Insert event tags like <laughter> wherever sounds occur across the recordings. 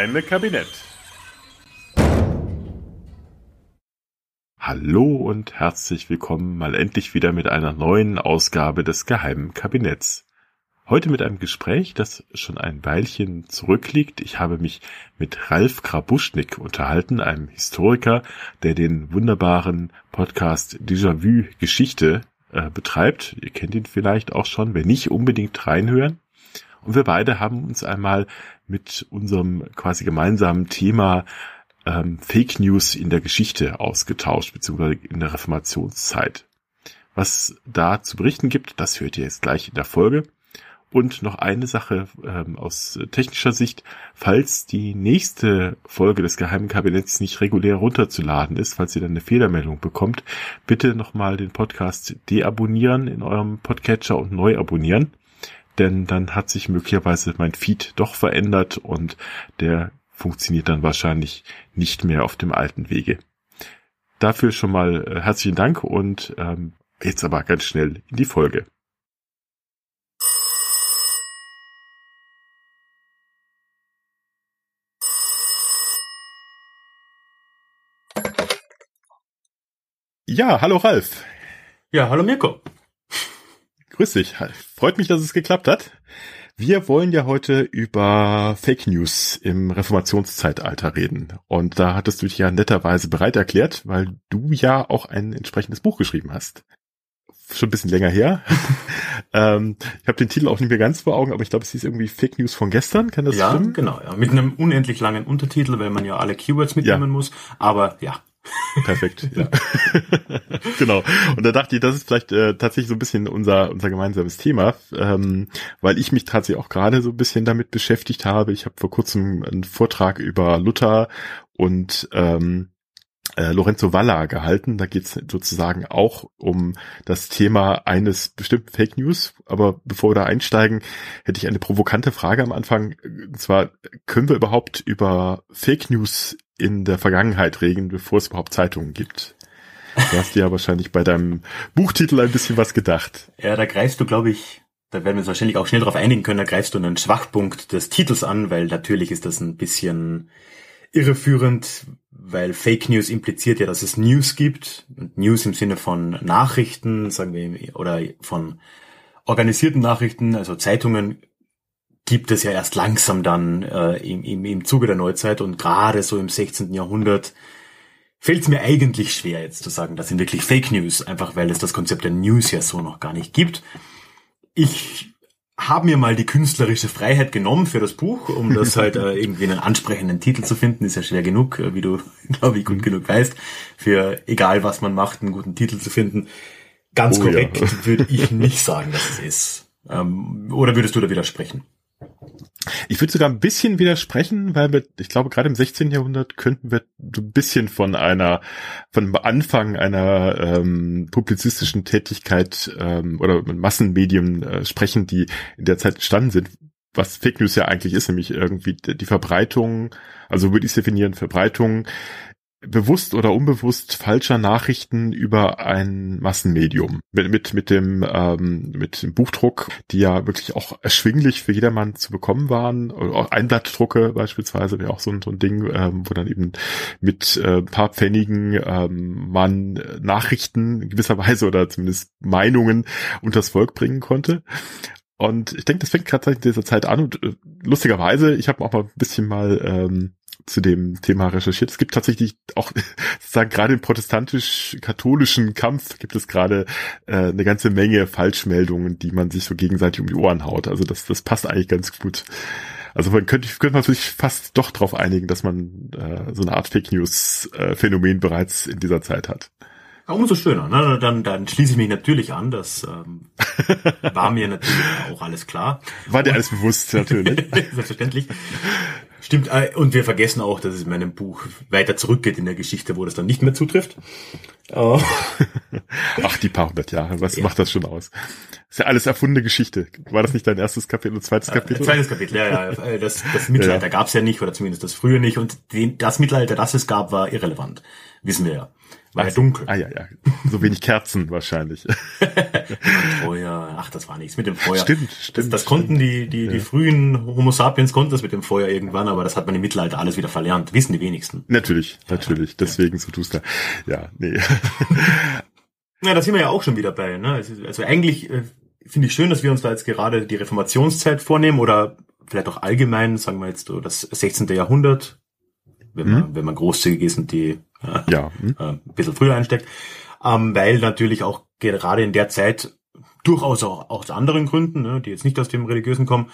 Geheime Kabinett. Hallo und herzlich willkommen mal endlich wieder mit einer neuen Ausgabe des geheimen Kabinetts. Heute mit einem Gespräch, das schon ein Weilchen zurückliegt. Ich habe mich mit Ralf Krabuschnik unterhalten, einem Historiker, der den wunderbaren Podcast Déjà-vu Geschichte äh, betreibt. Ihr kennt ihn vielleicht auch schon, wenn nicht unbedingt reinhören. Und wir beide haben uns einmal mit unserem quasi gemeinsamen Thema ähm, Fake News in der Geschichte ausgetauscht, beziehungsweise in der Reformationszeit. Was da zu berichten gibt, das hört ihr jetzt gleich in der Folge. Und noch eine Sache ähm, aus technischer Sicht, falls die nächste Folge des Geheimen Kabinetts nicht regulär runterzuladen ist, falls ihr dann eine Fehlermeldung bekommt, bitte nochmal den Podcast deabonnieren in eurem Podcatcher und neu abonnieren. Denn dann hat sich möglicherweise mein Feed doch verändert und der funktioniert dann wahrscheinlich nicht mehr auf dem alten Wege. Dafür schon mal äh, herzlichen Dank und ähm, jetzt aber ganz schnell in die Folge. Ja, hallo Ralf. Ja, hallo Mirko. Grüß dich. Freut mich, dass es geklappt hat. Wir wollen ja heute über Fake News im Reformationszeitalter reden. Und da hattest du dich ja netterweise bereit erklärt, weil du ja auch ein entsprechendes Buch geschrieben hast. Schon ein bisschen länger her. <laughs> ähm, ich habe den Titel auch nicht mehr ganz vor Augen, aber ich glaube, es hieß irgendwie Fake News von gestern. Kann das ja, stimmen? genau. Ja. Mit einem unendlich langen Untertitel, weil man ja alle Keywords mitnehmen ja. muss. Aber ja, Perfekt, <laughs> ja. genau. Und da dachte ich, das ist vielleicht äh, tatsächlich so ein bisschen unser unser gemeinsames Thema, ähm, weil ich mich tatsächlich auch gerade so ein bisschen damit beschäftigt habe. Ich habe vor kurzem einen Vortrag über Luther und ähm, äh, Lorenzo Valla gehalten. Da geht es sozusagen auch um das Thema eines bestimmten Fake News. Aber bevor wir da einsteigen, hätte ich eine provokante Frage am Anfang. Und zwar, können wir überhaupt über Fake News in der Vergangenheit reden, bevor es überhaupt Zeitungen gibt? Du hast dir ja wahrscheinlich bei deinem Buchtitel ein bisschen was gedacht. Ja, da greifst du, glaube ich, da werden wir uns wahrscheinlich auch schnell darauf einigen können, da greifst du einen Schwachpunkt des Titels an, weil natürlich ist das ein bisschen irreführend, weil Fake News impliziert ja, dass es News gibt. Und News im Sinne von Nachrichten, sagen wir, oder von organisierten Nachrichten, also Zeitungen gibt es ja erst langsam dann äh, im, im, im Zuge der Neuzeit und gerade so im 16. Jahrhundert fällt es mir eigentlich schwer jetzt zu sagen, das sind wirklich Fake News, einfach weil es das Konzept der News ja so noch gar nicht gibt. Ich habe mir mal die künstlerische Freiheit genommen für das Buch, um das halt äh, <laughs> irgendwie einen ansprechenden Titel zu finden. Ist ja schwer genug, äh, wie du, <laughs> glaube ich, gut genug weißt, für egal was man macht, einen guten Titel zu finden. Ganz oh, korrekt <laughs> ja. würde ich nicht sagen, dass es ist. Ähm, oder würdest du da widersprechen? Ich würde sogar ein bisschen widersprechen, weil wir, ich glaube, gerade im 16. Jahrhundert könnten wir so ein bisschen von einer, von Anfang einer ähm, publizistischen Tätigkeit ähm, oder Massenmedien äh, sprechen, die in der Zeit entstanden sind, was Fake News ja eigentlich ist, nämlich irgendwie die Verbreitung, also würde ich definieren, Verbreitung bewusst oder unbewusst falscher Nachrichten über ein Massenmedium mit mit mit dem ähm, mit dem Buchdruck, die ja wirklich auch erschwinglich für jedermann zu bekommen waren. Auch Einblattdrucke beispielsweise wäre auch so ein, so ein Ding, ähm, wo dann eben mit äh, paar Pfennigen ähm, man Nachrichten in gewisser Weise oder zumindest Meinungen unters Volk bringen konnte. Und ich denke, das fängt gerade in dieser Zeit an und äh, lustigerweise, ich habe auch mal ein bisschen mal ähm, zu dem Thema recherchiert. Es gibt tatsächlich auch, <laughs> sozusagen gerade im protestantisch-katholischen Kampf gibt es gerade äh, eine ganze Menge Falschmeldungen, die man sich so gegenseitig um die Ohren haut. Also das, das passt eigentlich ganz gut. Also man könnte, könnte man sich fast doch darauf einigen, dass man äh, so eine Art Fake News äh, Phänomen bereits in dieser Zeit hat. Umso schöner. Ne? Dann, dann schließe ich mich natürlich an. Das ähm, <laughs> war mir natürlich auch alles klar. War dir alles bewusst, natürlich. <laughs> Selbstverständlich. Stimmt, äh, und wir vergessen auch, dass es in meinem Buch weiter zurückgeht in der Geschichte, wo das dann nicht mehr zutrifft. Oh. <laughs> Ach, die paar hundert Jahre, was ja. macht das schon aus? ist ja alles erfundene Geschichte. War das nicht dein erstes Kapitel und zweites äh, Kapitel? Äh, zweites Kapitel, ja, ja. Äh, das, das Mittelalter ja. gab's ja nicht, oder zumindest das frühe nicht. Und den, das Mittelalter, das es gab, war irrelevant. Wissen wir ja. War ja dunkel. Ah ja, ja. So wenig Kerzen wahrscheinlich. <laughs> Feuer, ach, das war nichts mit dem Feuer. Stimmt, stimmt. Das, das konnten die, die, Ja. die frühen Homo sapiens konnten das mit dem Feuer irgendwann, aber das hat man im Mittelalter alles wieder verlernt. Wissen die wenigsten. Natürlich, natürlich. Deswegen so tust du. Ja, nee. <laughs> Ja, da sind wir ja auch schon wieder bei. Ne? Also, eigentlich äh, finde ich schön, dass wir uns da jetzt gerade die Reformationszeit vornehmen oder vielleicht auch allgemein, sagen wir jetzt das 16. Jahrhundert, wenn man, wenn man großzügig ist und die Ja. Hm? äh, ein bisschen früher einsteckt, ähm, weil natürlich auch gerade in der Zeit durchaus auch aus anderen Gründen, ne, die jetzt nicht aus dem Religiösen kommen,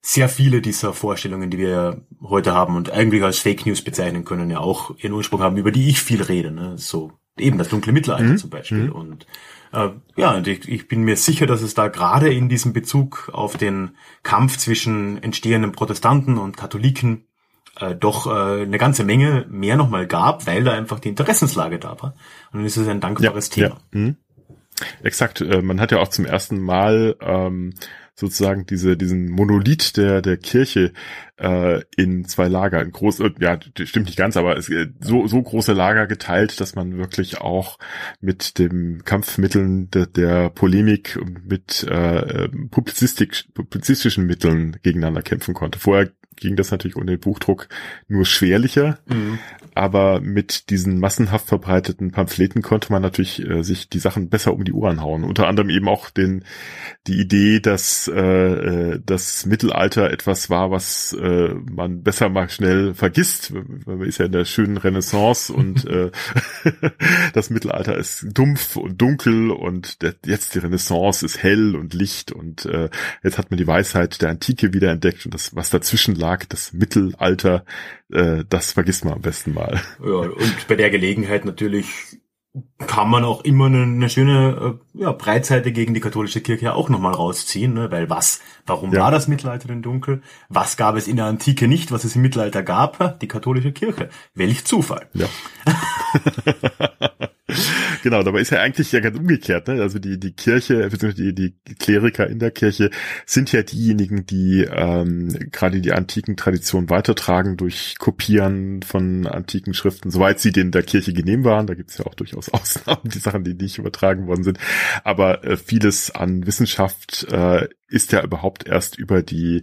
sehr viele dieser Vorstellungen, die wir heute haben und eigentlich als Fake News bezeichnen können, ja auch ihren Ursprung haben, über die ich viel rede. Ne? So eben das dunkle Mittelalter Mhm. zum Beispiel. Und äh, ja, und ich, ich bin mir sicher, dass es da gerade in diesem Bezug auf den Kampf zwischen entstehenden Protestanten und Katholiken äh, doch äh, eine ganze Menge mehr nochmal gab, weil da einfach die Interessenslage da war. Und dann ist es ein dankbares ja. Thema. Hm? Exakt. Äh, Man hat ja auch zum ersten Mal ähm, sozusagen diese diesen Monolith der der Kirche äh, in zwei Lager, in groß, äh, ja stimmt nicht ganz, aber es, äh, so so große Lager geteilt, dass man wirklich auch mit dem Kampfmitteln der, der Polemik und mit äh, äh, Publizistik, publizistischen Mitteln gegeneinander kämpfen konnte. Vorher ging das natürlich ohne den Buchdruck nur schwerlicher, Mhm. aber mit diesen massenhaft verbreiteten Pamphleten konnte man natürlich äh, sich die Sachen besser um die Ohren hauen. Unter anderem eben auch den die Idee, dass äh, äh, das Mittelalter etwas war, was äh, man besser mal schnell vergisst. Man ist ja in der schönen Renaissance <laughs> und äh, <laughs> das Mittelalter ist dumpf und dunkel und der, jetzt die Renaissance ist hell und Licht und äh, jetzt hat man die Weisheit der Antike wiederentdeckt und das, was dazwischen lag, das Mittelalter, äh, das vergisst man am besten mal. Ja, und bei der Gelegenheit natürlich kann man auch immer eine, eine schöne äh, ja, Breitseite gegen die katholische Kirche auch nochmal rausziehen, ne? weil was, warum Ja. war das Mittelalter denn dunkel? Was gab es in der Antike nicht, was es im Mittelalter gab? Die katholische Kirche. Welch Zufall. Ja. <laughs> <laughs> genau, dabei ist ja eigentlich ja ganz umgekehrt, ne? Also die, die Kirche, beziehungsweise die, die Kleriker in der Kirche sind ja diejenigen, die ähm, gerade die antiken Traditionen weitertragen durch Kopieren von antiken Schriften, soweit sie denen der Kirche genehm waren. Da gibt's ja auch durchaus <laughs> Ausnahmen, die Sachen, die nicht übertragen worden sind. Aber äh, vieles an Wissenschaft äh, ist ja überhaupt erst über die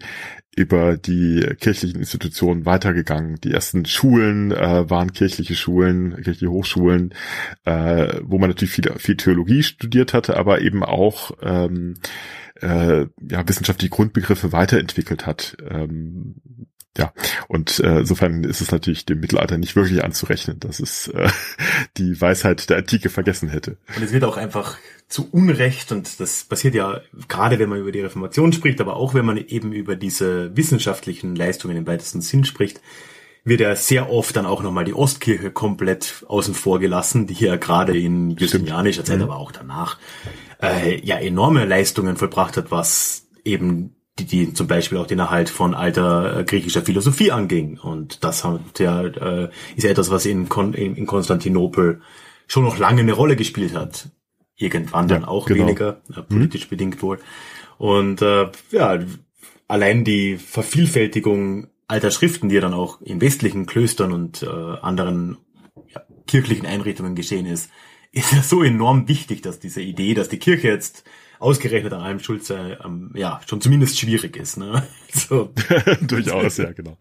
über die kirchlichen Institutionen weitergegangen. Die ersten Schulen äh, waren kirchliche Schulen, kirchliche Hochschulen, äh, wo man natürlich viel, viel Theologie studiert hatte, aber eben auch ähm, äh, ja, wissenschaftliche Grundbegriffe weiterentwickelt hat. Ähm, ja, und äh, insofern ist es natürlich dem Mittelalter nicht wirklich anzurechnen, dass es äh, <laughs> die Weisheit der Antike vergessen hätte. Und es wird auch einfach zu Unrecht, und das passiert ja gerade, wenn man über die Reformation spricht, aber auch wenn man eben über diese wissenschaftlichen Leistungen im weitesten Sinn spricht, wird ja sehr oft dann auch nochmal die Ostkirche komplett außen vor gelassen, die hier gerade in justinianischer Zeit, aber auch danach, äh, ja enorme Leistungen vollbracht hat, was eben die, die zum Beispiel auch den Erhalt von alter äh, griechischer Philosophie anging. Und das hat ja, äh, ist ja etwas, was in, Kon in, in Konstantinopel schon noch lange eine Rolle gespielt hat. Irgendwann dann Ja, auch genau. weniger, äh, politisch bedingt wohl. Und äh, ja, allein die Vervielfältigung alter Schriften, die ja dann auch in westlichen Klöstern und äh, anderen ja, kirchlichen Einrichtungen geschehen ist, ist ja so enorm wichtig, dass diese Idee, dass die Kirche jetzt ausgerechnet an allem schuld sei, ähm, ja, schon zumindest schwierig ist. Ne? <laughs> So, <laughs> Durchaus, ja, genau.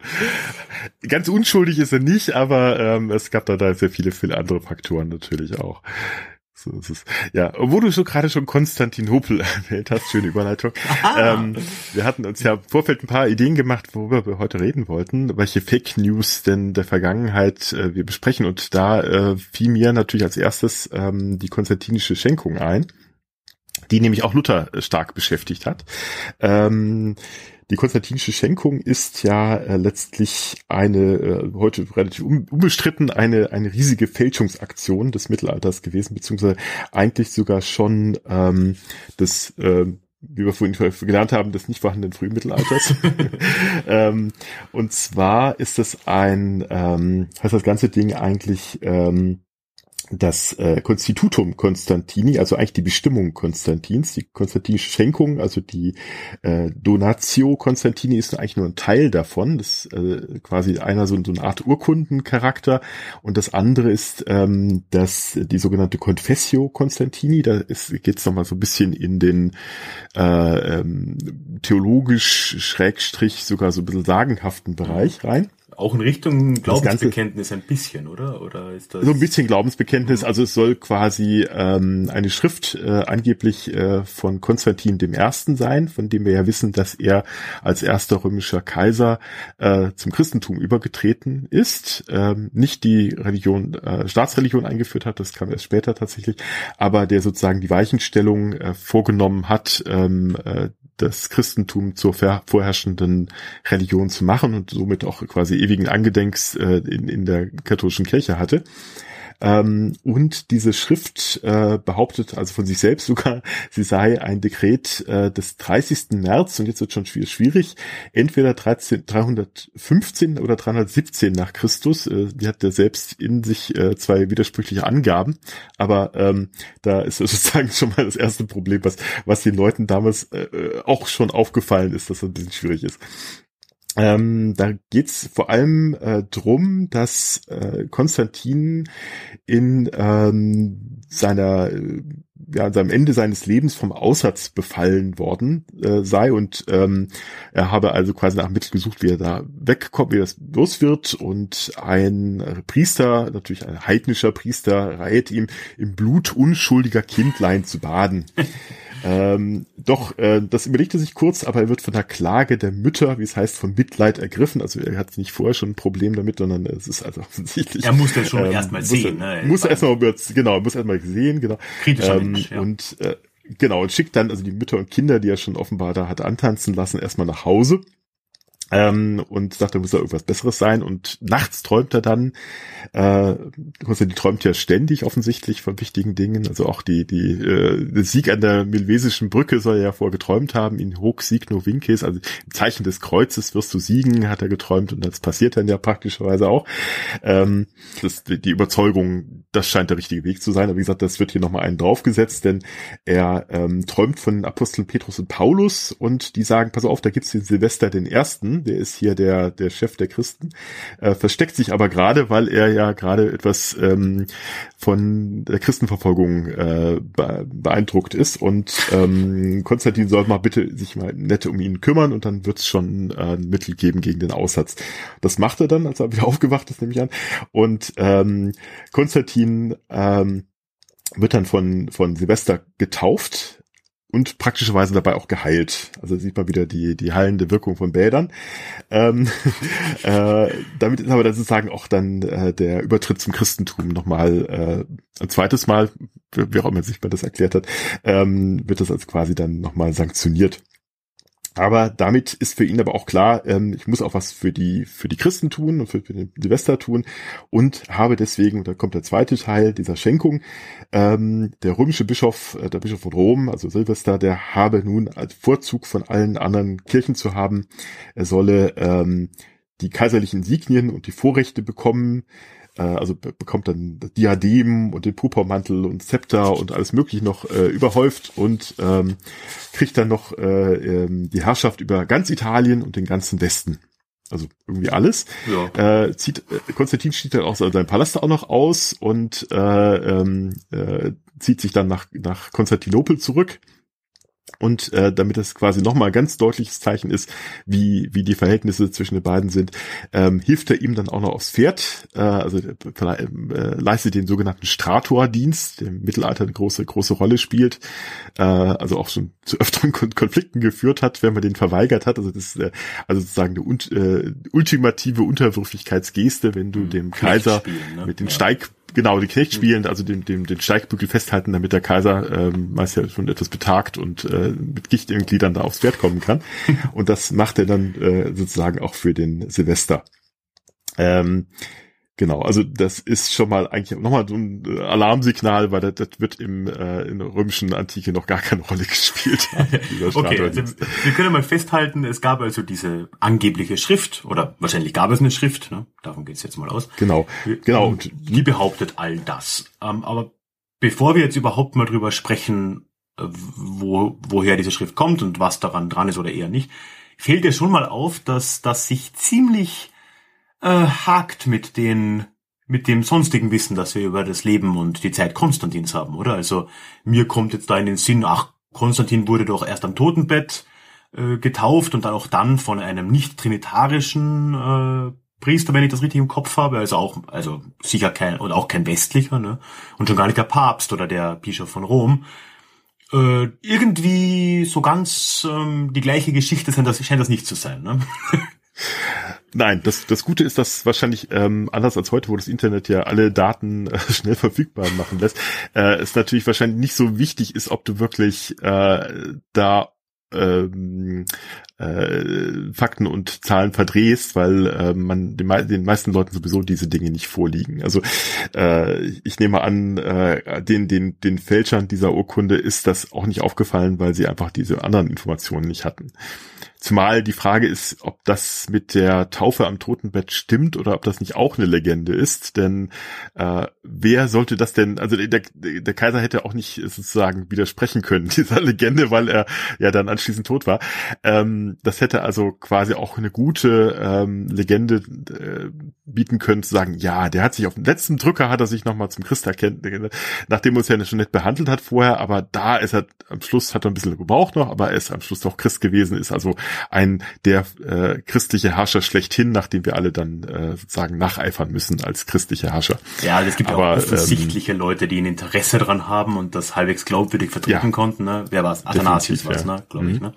Ganz unschuldig ist er nicht, aber ähm, es gab da, da sehr viele, viele andere Faktoren natürlich auch. So ist es. Ja, wo du so gerade schon Konstantinopel <laughs> erwähnt hast, schöne Überleitung. Ähm, wir hatten uns ja im Vorfeld ein paar Ideen gemacht, worüber wir heute reden wollten, welche Fake News denn der Vergangenheit äh, wir besprechen. Und da äh, fiel mir natürlich als erstes ähm, die konstantinische Schenkung ein, die nämlich auch Luther äh, stark beschäftigt hat. Ähm, die konstantinische Schenkung ist ja äh, letztlich eine, äh, heute relativ un unbestritten, eine, eine riesige Fälschungsaktion des Mittelalters gewesen, beziehungsweise eigentlich sogar schon ähm, des, äh, wie wir vorhin gelernt haben, des nicht vorhandenen Frühmittelalters. <laughs> ähm, und zwar ist es ein, ähm, heißt das ganze Ding eigentlich ähm, das äh, Constitutum Constantini, also eigentlich die Bestimmung Konstantins, die konstantinische Schenkung, also die äh, Donatio Constantini ist eigentlich nur ein Teil davon. Das ist äh, quasi einer so, so eine Art Urkundencharakter und das andere ist ähm, das die sogenannte Confessio Constantini. Da geht es nochmal so ein bisschen in den äh, ähm, theologisch Schrägstrich sogar so ein bisschen sagenhaften Bereich rein. Auch in Richtung Glaubensbekenntnis ein bisschen, oder? Oder ist das so ein bisschen Glaubensbekenntnis? Also es soll quasi ähm, eine Schrift äh, angeblich äh, von Konstantin dem Ersten sein, von dem wir ja wissen, dass er als erster römischer Kaiser äh, zum Christentum übergetreten ist, ähm, nicht die Religion, äh, Staatsreligion eingeführt hat, das kam erst später tatsächlich, aber der sozusagen die Weichenstellung äh, vorgenommen hat, ähm, äh, das Christentum zur vorherrschenden Religion zu machen und somit auch quasi ewigen Angedenks äh, in, in der katholischen Kirche hatte. Ähm, und diese Schrift äh, behauptet also von sich selbst sogar, <laughs> sie sei ein Dekret äh, des 30. März, und jetzt wird schon schwierig, entweder 13, 315 oder 317 nach Christus. Äh, die hat er selbst in sich äh, zwei widersprüchliche Angaben, aber ähm, da ist <laughs> sozusagen schon mal das erste Problem, was, was den Leuten damals äh, auch schon aufgefallen ist, dass das ein bisschen schwierig ist. Ähm, da geht's vor allem äh, drum, dass äh, Konstantin in ähm, seiner ja, an seinem Ende seines Lebens vom Aussatz befallen worden äh, sei und ähm, er habe also quasi nach Mittel gesucht, wie er da wegkommt, wie das los wird und ein Priester, natürlich ein heidnischer Priester, rät ihm im Blut unschuldiger Kindlein zu baden. <laughs> Ähm, doch, äh, das überlegte sich kurz, aber er wird von der Klage der Mütter, wie es heißt, von Mitleid ergriffen. Also er hat nicht vorher schon ein Problem damit, sondern es ist also <laughs> offensichtlich. Er muss das schon ähm, erstmal sehen. Er, ne? Muss er erstmal, genau, muss erstmal sehen, genau. Kritischer ähm, Mensch, ja. Und äh, genau, und schickt dann also die Mütter und Kinder, die er schon offenbar da hat antanzen lassen, erstmal nach Hause ähm, und sagt, da muss da irgendwas Besseres sein. Und nachts träumt er dann, äh, die träumt ja ständig offensichtlich von wichtigen Dingen. Also auch die, die, äh, der Sieg an der Milvesischen Brücke soll er ja vorher geträumt haben, in hoc signo vinces, also im Zeichen des Kreuzes wirst du siegen, hat er geträumt und das passiert dann ja praktischerweise auch. Ähm, das, die Überzeugung, das scheint der richtige Weg zu sein. Aber wie gesagt, das wird hier nochmal einen draufgesetzt, denn er ähm, träumt von Aposteln Petrus und Paulus und die sagen, pass auf, da gibt's den Silvester den Ersten, der ist hier der, der Chef der Christen, äh, versteckt sich aber gerade, weil er ja gerade etwas ähm, von der Christenverfolgung äh, beeindruckt ist und ähm, Konstantin soll mal bitte sich mal nett um ihn kümmern und dann wird es schon äh, ein Mittel geben gegen den Aussatz. Das macht er dann, als er wieder <laughs> aufgewacht ist, nehme ich an. Und ähm, Konstantin ähm, wird dann von, von Silvester getauft und praktischerweise dabei auch geheilt. Also sieht man wieder die, die heilende Wirkung von Bädern. Ähm, <laughs> äh, damit ist aber dann sozusagen auch dann äh, der Übertritt zum Christentum nochmal äh, ein zweites Mal, wie auch immer sich man das erklärt hat, ähm, wird das als quasi dann nochmal sanktioniert. Aber damit ist für ihn aber auch klar, ähm, ich muss auch was für die, für die Christen tun und für, für den Silvester tun und habe deswegen, da kommt der zweite Teil dieser Schenkung, ähm, der römische Bischof, äh, der Bischof von Rom, also Silvester, der habe nun als Vorzug von allen anderen Kirchen zu haben, er solle ähm, die kaiserlichen Signien und die Vorrechte bekommen, äh, also bekommt dann Diadem und den Purpurmantel und Zepter und alles mögliche noch äh, überhäuft und ähm, kriegt dann noch äh, ähm, die Herrschaft über ganz Italien und den ganzen Westen. Also irgendwie alles. Ja. Äh, zieht, äh, Konstantin zieht dann auch seinen Palast auch noch aus und äh, ähm, äh, zieht sich dann nach, nach Konstantinopel zurück und äh, damit das quasi nochmal ganz deutliches Zeichen ist, wie, wie die Verhältnisse zwischen den beiden sind, ähm, hilft er ihm dann auch noch aufs Pferd, äh, also äh, äh, leistet den sogenannten Stratordienst, der im Mittelalter eine große, große Rolle spielt, äh, also auch schon zu <laughs> öfteren Konflikten geführt hat, wenn man den verweigert hat. Also das ist äh, also sozusagen eine äh, ultimative Unterwürfigkeitsgeste, wenn du mhm. dem Kaiser ne? mit den ja. Steig genau, die Knecht spielen, also den, den, den Steigbügel festhalten, damit der Kaiser ähm, meist ja schon etwas betagt und äh, mit Gicht in Gliedern da aufs Pferd kommen kann. <laughs> und das macht er dann äh, sozusagen auch für den Silvester. Ähm, Genau, also das ist schon mal eigentlich nochmal so ein äh, Alarmsignal, weil das, das wird im äh, in der römischen Antike noch gar keine Rolle <laughs> gespielt. okay, also wir können mal festhalten, es gab also diese angebliche Schrift oder wahrscheinlich gab es eine Schrift, ne? davon geht's jetzt mal aus. Genau, genau. Und die behauptet all das. Ähm, aber bevor wir jetzt überhaupt mal drüber sprechen, äh, wo, woher diese Schrift kommt und was daran dran ist oder eher nicht, fällt dir schon mal auf, dass das sich ziemlich äh, hakt mit den mit dem sonstigen Wissen, das wir über das Leben und die Zeit Konstantins haben, oder? Also mir kommt jetzt da in den Sinn, ach, Konstantin wurde doch erst am Totenbett äh, getauft und dann auch dann von einem nicht trinitarischen äh, Priester, wenn ich das richtig im Kopf habe, also auch, also sicher kein und auch kein westlicher, ne? Und schon gar nicht der Papst oder der Bischof von Rom. Äh, irgendwie so ganz ähm, die gleiche Geschichte scheint das, scheint das nicht zu sein, ne? <laughs> Nein, das, das Gute ist, dass wahrscheinlich ähm, anders als heute, wo das Internet ja alle Daten äh, <laughs> schnell verfügbar machen lässt, äh, es natürlich wahrscheinlich nicht so wichtig ist, ob du wirklich äh, da ähm, äh, Fakten und Zahlen verdrehst, weil äh, man den, den meisten Leuten sowieso diese Dinge nicht vorliegen. Also äh, ich nehme an, äh, den, den, den Fälschern dieser Urkunde ist das auch nicht aufgefallen, weil sie einfach diese anderen Informationen nicht hatten. Zumal die Frage ist, ob das mit der Taufe am Totenbett stimmt oder ob das nicht auch eine Legende ist. Denn äh, wer sollte das denn, also der, der Kaiser hätte auch nicht sozusagen widersprechen können, <laughs> dieser Legende, weil er ja dann anschließend tot war. Ähm, das hätte also quasi auch eine gute ähm, Legende äh, bieten können, zu sagen, ja, der hat sich auf dem letzten Drücker, hat er sich nochmal zum Christ erkennt, nachdem er uns ja schon nett behandelt hat vorher, aber da ist er, am Schluss hat er ein bisschen gebraucht noch, aber er ist am Schluss doch Christ gewesen, ist also ein der äh, christliche Herrscher schlechthin, nachdem wir alle dann äh, sozusagen nacheifern müssen als christliche Herrscher. Ja, es gibt Aber, auch offensichtliche ähm, Leute, die ein Interesse dran haben und das halbwegs glaubwürdig vertreten ja, konnten. Ne? Wer war es? Athanasius war es, ja. ne? glaube ich. Mhm. Ne?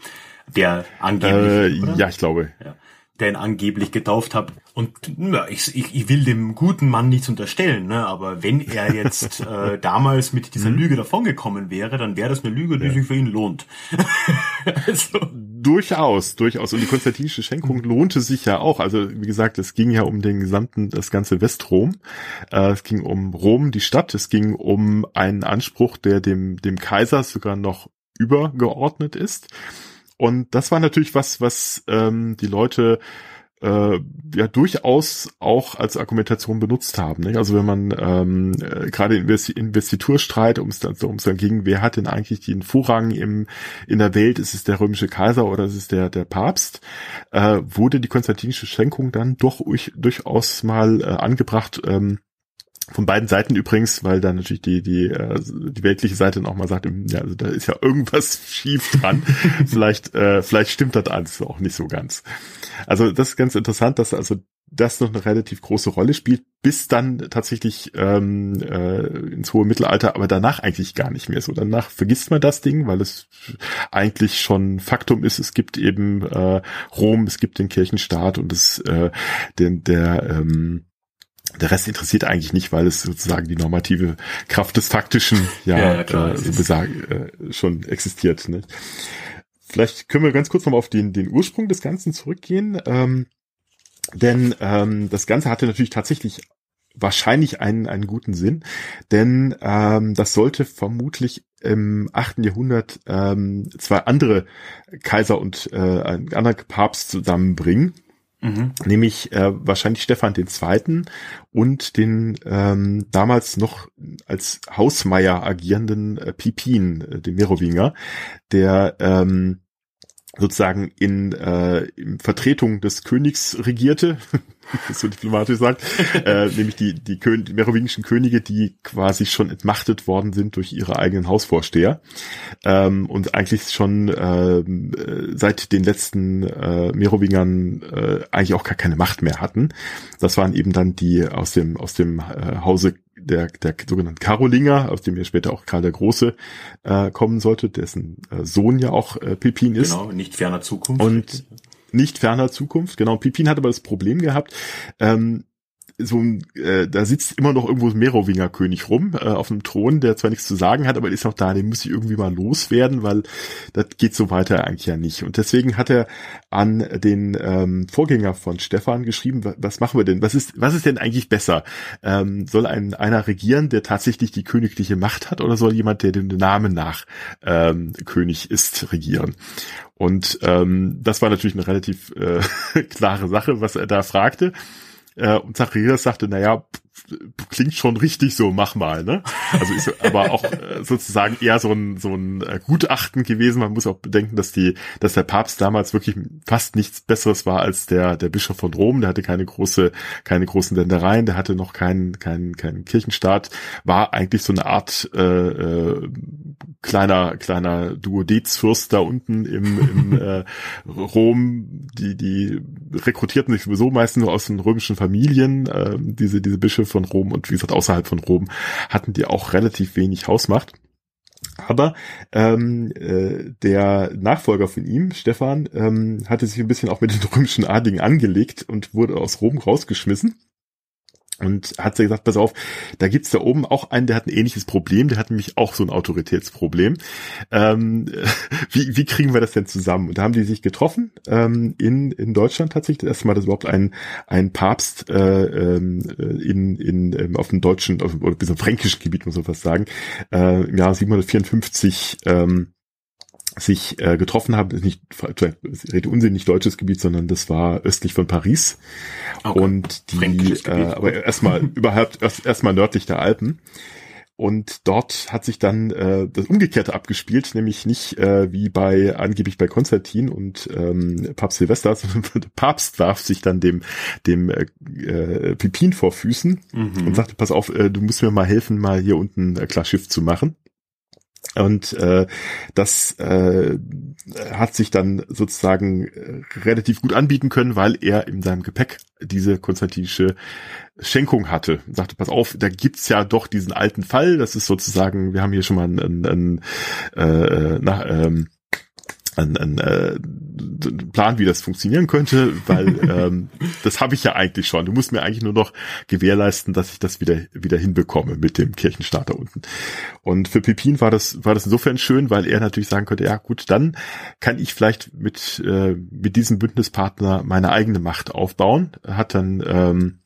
Der angeblich. Äh, ja, ich glaube. Ja der ihn angeblich getauft hat. Und ja, ich, ich, ich will dem guten Mann nichts unterstellen, ne? aber wenn er jetzt <laughs> äh, damals mit dieser mhm. Lüge davongekommen wäre, dann wäre das eine Lüge, die ja. sich für ihn lohnt. <laughs> also. Durchaus, durchaus. Und die konstantinische Schenkung lohnte sich ja auch. Also wie gesagt, es ging ja um den gesamten, das ganze Westrom. Äh, es ging um Rom, die Stadt. Es ging um einen Anspruch, der dem, dem Kaiser sogar noch übergeordnet ist. Und das war natürlich was, was ähm, die Leute äh, ja durchaus auch als Argumentation benutzt haben. Nicht? Also wenn man ähm, äh, gerade Investi Investiturstreit, um es dann, ums dann ging, wer hat denn eigentlich den Vorrang im in der Welt? Ist es der römische Kaiser oder ist es der der Papst? Äh, wurde die konstantinische Schenkung dann doch durchaus mal äh, angebracht. Ähm, von beiden Seiten übrigens, weil dann natürlich die die äh, die weltliche Seite auch mal sagt, ja, also da ist ja irgendwas <laughs> schief dran. <laughs> vielleicht äh, vielleicht stimmt das alles auch nicht so ganz. Also das ist ganz interessant, dass also das noch eine relativ große Rolle spielt, bis dann tatsächlich ähm, äh, ins hohe Mittelalter, aber danach eigentlich gar nicht mehr so. Danach vergisst man das Ding, weil es eigentlich schon Faktum ist. Es gibt eben äh, Rom, es gibt den Kirchenstaat und es äh, den der ähm, der Rest interessiert eigentlich nicht, weil es sozusagen die normative Kraft des Faktischen ja, ja klar, äh, besag, äh, schon existiert. Ne? Vielleicht können wir ganz kurz nochmal auf den, den Ursprung des Ganzen zurückgehen. Ähm, denn ähm, das Ganze hatte natürlich tatsächlich wahrscheinlich einen, einen guten Sinn, denn ähm, das sollte vermutlich im achten Jahrhundert ähm, zwei andere Kaiser und äh, einen anderen Papst zusammenbringen. Mhm. Nämlich äh, wahrscheinlich Stefan den Zweiten und den ähm, damals noch als Hausmeier agierenden äh, Pipin, äh, den Merowinger, der ähm, sozusagen in, äh, in Vertretung des Königs regierte, <laughs> so diplomatisch sagt, äh, nämlich die, die, Kön die merowingischen Könige, die quasi schon entmachtet worden sind durch ihre eigenen Hausvorsteher ähm, und eigentlich schon ähm, äh, seit den letzten äh, Merowingern äh, eigentlich auch gar keine Macht mehr hatten. Das waren eben dann die aus dem aus dem äh, Hause der, der sogenannten Karolinger, aus dem ja später auch Karl der Große äh, kommen sollte, dessen äh, Sohn ja auch äh, Pippin ist. Genau, nicht ferner Zukunft. Und nicht ferner Zukunft, genau. Pippin hat aber das Problem gehabt, ähm, so ein, äh, da sitzt immer noch irgendwo ein Merowinger König rum äh, auf dem Thron, der zwar nichts zu sagen hat, aber ist noch da, den muss ich irgendwie mal loswerden, weil das geht so weiter eigentlich ja nicht. Und deswegen hat er an den ähm, Vorgänger von Stefan geschrieben, was machen wir denn? Was ist, was ist denn eigentlich besser? Ähm, soll ein einer regieren, der tatsächlich die königliche Macht hat, oder soll jemand, der dem Namen nach ähm, König ist, regieren? Und ähm, das war natürlich eine relativ äh, <laughs> klare Sache, was er da fragte. Äh, und Zacharias sagte, naja, klingt schon richtig so, mach mal, ne? Also ist aber auch äh, sozusagen eher so ein, so ein äh, Gutachten gewesen. Man muss auch bedenken, dass die, dass der Papst damals wirklich fast nichts Besseres war als der, der Bischof von Rom. Der hatte keine große, keine großen Ländereien, der hatte noch keinen, keinen, keinen Kirchenstaat, war eigentlich so eine Art äh, äh, kleiner, kleiner Duodezfürst da unten im, im <laughs> äh, Rom. Die, die rekrutierten sich sowieso meistens nur aus den römischen Familien, äh, diese, diese Bischöfe von Rom und wie gesagt außerhalb von Rom hatten die auch relativ wenig Hausmacht. Aber ähm, äh, der Nachfolger von ihm, Stefan, ähm, hatte sich ein bisschen auch mit den <laughs> römischen Adligen angelegt und wurde aus Rom rausgeschmissen und hat sie gesagt, pass auf, da gibt's da oben auch einen, der hat ein ähnliches Problem, der hat nämlich auch so ein Autoritätsproblem. Ähm, <laughs> wie, wie kriegen wir das denn zusammen? Und da haben die sich getroffen ähm, in, in Deutschland tatsächlich, das erste Mal, dass überhaupt ein, ein Papst äh, ähm, in, in, ähm, auf dem deutschen, auf, oder bis auf fränkischen Gebiet, muss man fast sagen, äh, im Jahr 754 ähm, sich äh, getroffen haben, nicht rede Unsinn, nicht deutsches Gebiet, sondern das war östlich von Paris okay. und die, äh, aber erstmal <laughs> überhaupt erst erstmal nördlich der Alpen. Und dort hat sich dann äh, das Umgekehrte abgespielt, nämlich nicht äh, wie bei angeblich bei Konstantin und ähm, Papst Silvester, <laughs> sondern der Papst warf sich dann dem dem äh, äh, Pipin vor Füßen mhm. und sagte: Pass auf, äh, du musst mir mal helfen, mal hier unten ein klar Schiff zu machen. Und äh, das äh, hat sich dann sozusagen äh, relativ gut anbieten können, weil er in seinem Gepäck diese konstantinische Schenkung hatte. Und sagte, pass auf, da gibt's ja doch diesen alten Fall. Das ist sozusagen, wir haben hier schon mal einen, einen, einen äh, nach, ähm, einen, einen äh, Plan, wie das funktionieren könnte, weil <laughs> ähm, das habe ich ja eigentlich schon. Du musst mir eigentlich nur noch gewährleisten, dass ich das wieder wieder hinbekomme mit dem Kirchenstaat da unten. Und für Pepin war das war das insofern schön, weil er natürlich sagen könnte, ja gut, dann kann ich vielleicht mit äh, mit diesem Bündnispartner meine eigene Macht aufbauen. Hat dann ähm,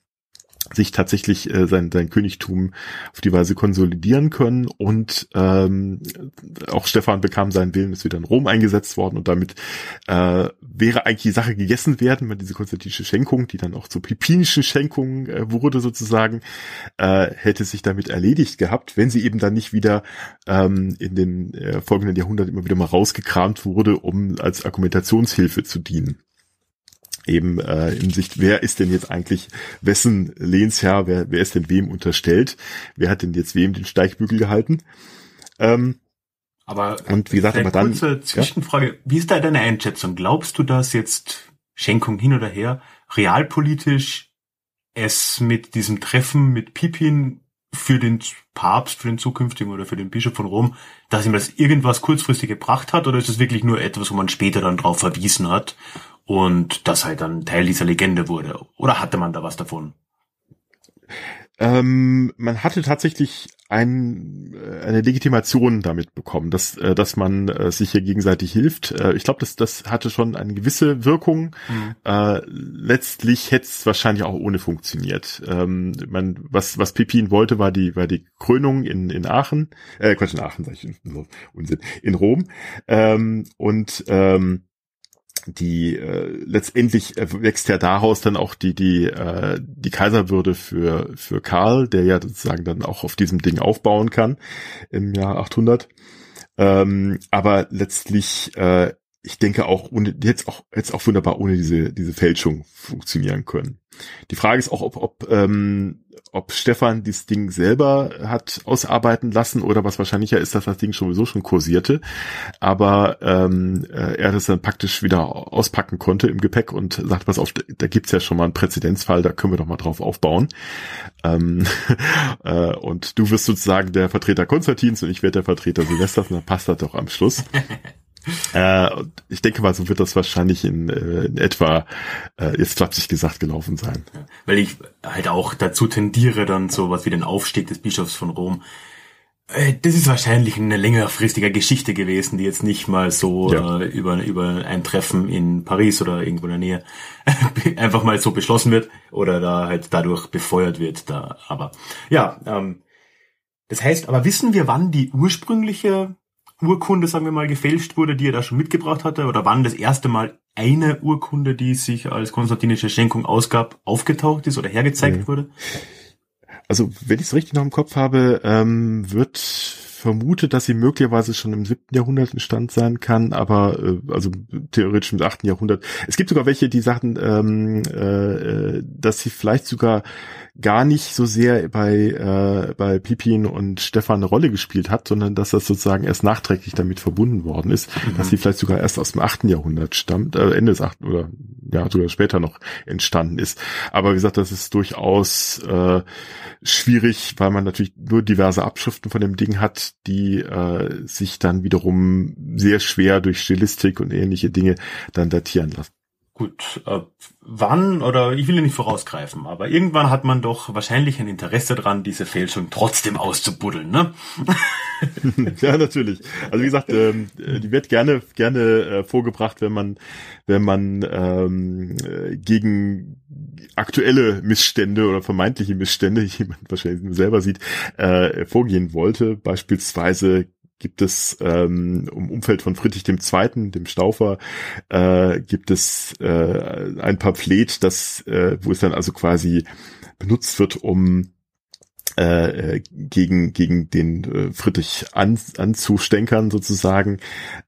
sich tatsächlich äh, sein, sein Königtum auf die Weise konsolidieren können. Und ähm, auch Stefan bekam seinen Willen, ist wieder in Rom eingesetzt worden. Und damit äh, wäre eigentlich die Sache gegessen werden, wenn diese konstantinische Schenkung, die dann auch zur pipinischen Schenkung äh, wurde sozusagen, äh, hätte sich damit erledigt gehabt, wenn sie eben dann nicht wieder ähm, in den äh, folgenden Jahrhunderten immer wieder mal rausgekramt wurde, um als Argumentationshilfe zu dienen eben äh, in Sicht, wer ist denn jetzt eigentlich wessen Lehnsherr, wer, wer ist denn wem unterstellt, wer hat denn jetzt wem den Steigbügel gehalten. Ähm, aber und wie gesagt, aber dann kurze Zwischenfrage, ja? wie ist da deine Einschätzung? Glaubst du, dass jetzt Schenkung hin oder her realpolitisch es mit diesem Treffen mit Pipin für den Papst, für den zukünftigen oder für den Bischof von Rom, dass ihm das irgendwas kurzfristig gebracht hat oder ist es wirklich nur etwas, wo man später dann drauf verwiesen hat und das halt dann Teil dieser Legende wurde. Oder hatte man da was davon? Ähm, man hatte tatsächlich ein, äh, eine Legitimation damit bekommen, dass, äh, dass man äh, sich hier gegenseitig hilft. Äh, ich glaube, das, das hatte schon eine gewisse Wirkung. Mhm. Äh, letztlich hätte es wahrscheinlich auch ohne funktioniert. Ähm, man, was, was Pepin wollte, war die, war die Krönung in, in Aachen, äh, Quatsch, in Aachen, sag ich, Unsinn, in Rom. Ähm, und ähm, die äh, letztendlich wächst ja daraus dann auch die die äh, die Kaiserwürde für für Karl, der ja sozusagen dann auch auf diesem Ding aufbauen kann im Jahr 800. Ähm, aber letztlich äh, ich denke auch ohne jetzt auch jetzt auch wunderbar ohne diese diese Fälschung funktionieren können. Die Frage ist auch, ob ob ähm, ob Stefan dieses Ding selber hat ausarbeiten lassen oder was wahrscheinlicher ist, dass das Ding sowieso schon kursierte, aber ähm, äh, er das dann praktisch wieder auspacken konnte im Gepäck und sagt, pass auf, da gibt's ja schon mal einen Präzedenzfall, da können wir doch mal drauf aufbauen. Ähm, <laughs> äh, und du wirst sozusagen der Vertreter Konstantins und ich werde der Vertreter Silvesters und dann passt das doch am Schluss. <laughs> <laughs> Äh, ich denke mal, so wird das wahrscheinlich in, äh, in etwa, äh, jetzt flapsig gesagt, gelaufen sein. Weil ich halt auch dazu tendiere, dann sowas wie den Aufstieg des Bischofs von Rom. Äh, das ist wahrscheinlich eine längerfristige Geschichte gewesen, die jetzt nicht mal so ja. äh, über, über ein Treffen in Paris oder irgendwo in der Nähe <laughs> einfach mal so beschlossen wird oder da halt dadurch befeuert wird. Da, aber ja, ähm, das heißt, aber wissen wir, wann die ursprüngliche Urkunde, sagen wir mal, gefälscht wurde, die er da schon mitgebracht hatte? Oder wann das erste Mal eine Urkunde, die sich als konstantinische Schenkung ausgab, aufgetaucht ist oder hergezeigt mhm. wurde? Also, wenn ich es richtig noch im Kopf habe, ähm, wird vermutet, dass sie möglicherweise schon im siebten Jahrhundert entstanden sein kann, aber äh, also theoretisch im achten Jahrhundert. Es gibt sogar welche, die sagten, ähm, äh, dass sie vielleicht sogar gar nicht so sehr bei, äh, bei Pipin und Stefan eine Rolle gespielt hat, sondern dass das sozusagen erst nachträglich damit verbunden worden ist, mhm. dass sie vielleicht sogar erst aus dem achten Jahrhundert stammt, äh, Ende des achten oder ja sogar später noch entstanden ist. Aber wie gesagt, das ist durchaus äh, schwierig, weil man natürlich nur diverse Abschriften von dem Ding hat, die äh, sich dann wiederum sehr schwer durch Stilistik und ähnliche Dinge dann datieren lassen. Gut, äh, wann oder ich will ja nicht vorausgreifen, aber irgendwann hat man doch wahrscheinlich ein Interesse dran, diese Fälschung trotzdem auszubuddeln, ne? <laughs> ja, natürlich. Also wie gesagt, ähm, die wird gerne gerne äh, vorgebracht, wenn man wenn man ähm, gegen aktuelle Missstände oder vermeintliche Missstände, <laughs> die man wahrscheinlich selber sieht, äh, vorgehen wollte. Beispielsweise gibt es ähm, im Umfeld von Friedrich II., dem Staufer, äh, gibt es äh, ein Pamphlet, das, äh, wo es dann also quasi benutzt wird, um äh, äh, gegen gegen den äh, Friedrich an, anzustänkern sozusagen.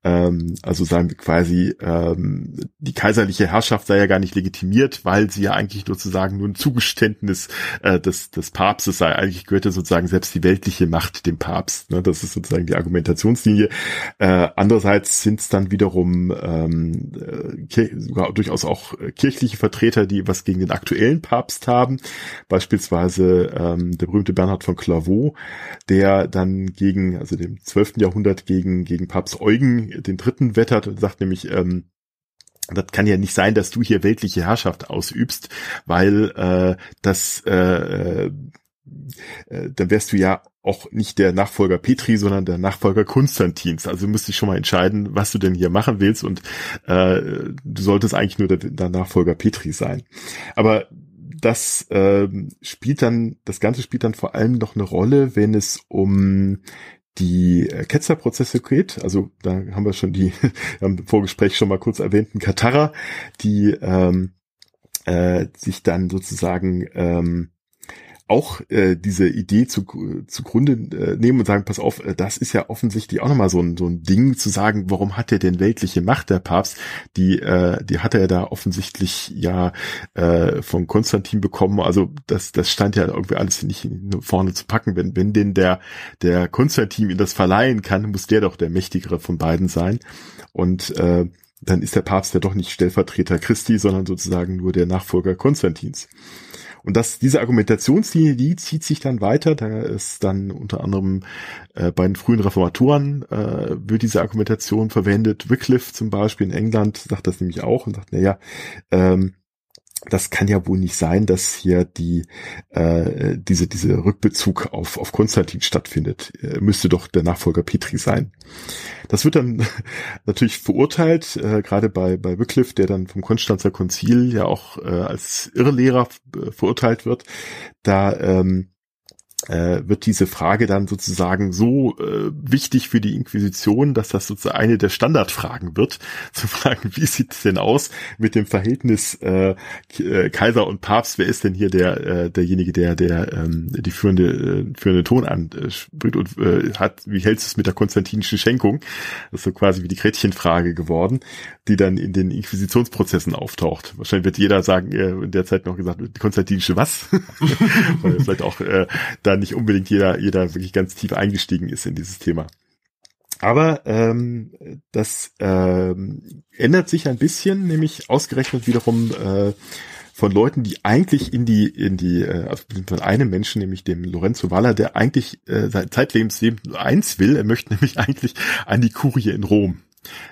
Ähm, also sagen wir quasi, ähm, die kaiserliche Herrschaft sei ja gar nicht legitimiert, weil sie ja eigentlich sozusagen nur ein Zugeständnis äh, des, des Papstes sei. Eigentlich gehörte sozusagen selbst die weltliche Macht dem Papst. Ne? Das ist sozusagen die Argumentationslinie. Äh, andererseits sind es dann wiederum ähm, äh, sogar durchaus auch kirchliche Vertreter, die was gegen den aktuellen Papst haben. Beispielsweise ähm, der berühmte Bernhard von Clairvaux, der dann gegen, also dem 12. Jahrhundert gegen, gegen Papst Eugen den Dritten wettert und sagt nämlich, ähm, das kann ja nicht sein, dass du hier weltliche Herrschaft ausübst, weil äh, das äh, äh, dann wärst du ja auch nicht der Nachfolger Petri, sondern der Nachfolger Konstantins. Also müsste ich schon mal entscheiden, was du denn hier machen willst und äh, du solltest eigentlich nur der, der Nachfolger Petri sein. Aber das äh, spielt dann, das Ganze spielt dann vor allem noch eine Rolle, wenn es um die äh, Ketzerprozesse geht. Also da haben wir schon die, <laughs> im Vorgespräch schon mal kurz erwähnten Katara, die ähm, äh, sich dann sozusagen ähm, auch äh, diese Idee zu, zugrunde äh, nehmen und sagen, pass auf, äh, das ist ja offensichtlich auch nochmal so ein, so ein Ding zu sagen, warum hat er denn weltliche Macht, der Papst? Die, äh, die hat er da offensichtlich ja äh, von Konstantin bekommen. Also das, das stand ja irgendwie alles nicht vorne zu packen. Wenn, wenn denn der, der Konstantin ihm das verleihen kann, muss der doch der mächtigere von beiden sein. Und äh, dann ist der Papst ja doch nicht Stellvertreter Christi, sondern sozusagen nur der Nachfolger Konstantins. Und das, diese Argumentationslinie, die zieht sich dann weiter. Da ist dann unter anderem äh, bei den frühen Reformatoren äh, wird diese Argumentation verwendet. Wycliffe zum Beispiel in England sagt das nämlich auch und sagt, na ja, ähm, das kann ja wohl nicht sein, dass hier die äh, diese diese Rückbezug auf auf Konstantin stattfindet. Er müsste doch der Nachfolger Petri sein. Das wird dann <laughs> natürlich verurteilt, äh, gerade bei bei Wycliffe, der dann vom Konstanzer Konzil ja auch äh, als Irrlehrer äh, verurteilt wird. Da ähm, äh, wird diese Frage dann sozusagen so äh, wichtig für die Inquisition, dass das sozusagen eine der Standardfragen wird, <laughs> zu fragen, wie sieht es denn aus mit dem Verhältnis äh, äh, Kaiser und Papst? Wer ist denn hier der äh, derjenige, der der ähm, die führende äh, führende Ton anspricht und äh, hat? Wie hältst du es mit der konstantinischen Schenkung? Das ist so quasi wie die Gretchenfrage geworden, die dann in den Inquisitionsprozessen auftaucht. Wahrscheinlich wird jeder sagen, äh, in der Zeit noch gesagt, konstantinische was? <laughs> Weil vielleicht auch äh, da nicht unbedingt jeder, jeder wirklich ganz tief eingestiegen ist in dieses Thema. Aber ähm, das ähm, ändert sich ein bisschen, nämlich ausgerechnet wiederum äh, von Leuten, die eigentlich in die, in die, äh, also von einem Menschen, nämlich dem Lorenzo Valla, der eigentlich äh, sein Zeitlebens eins will, er möchte <laughs> nämlich eigentlich an die Kurie in Rom.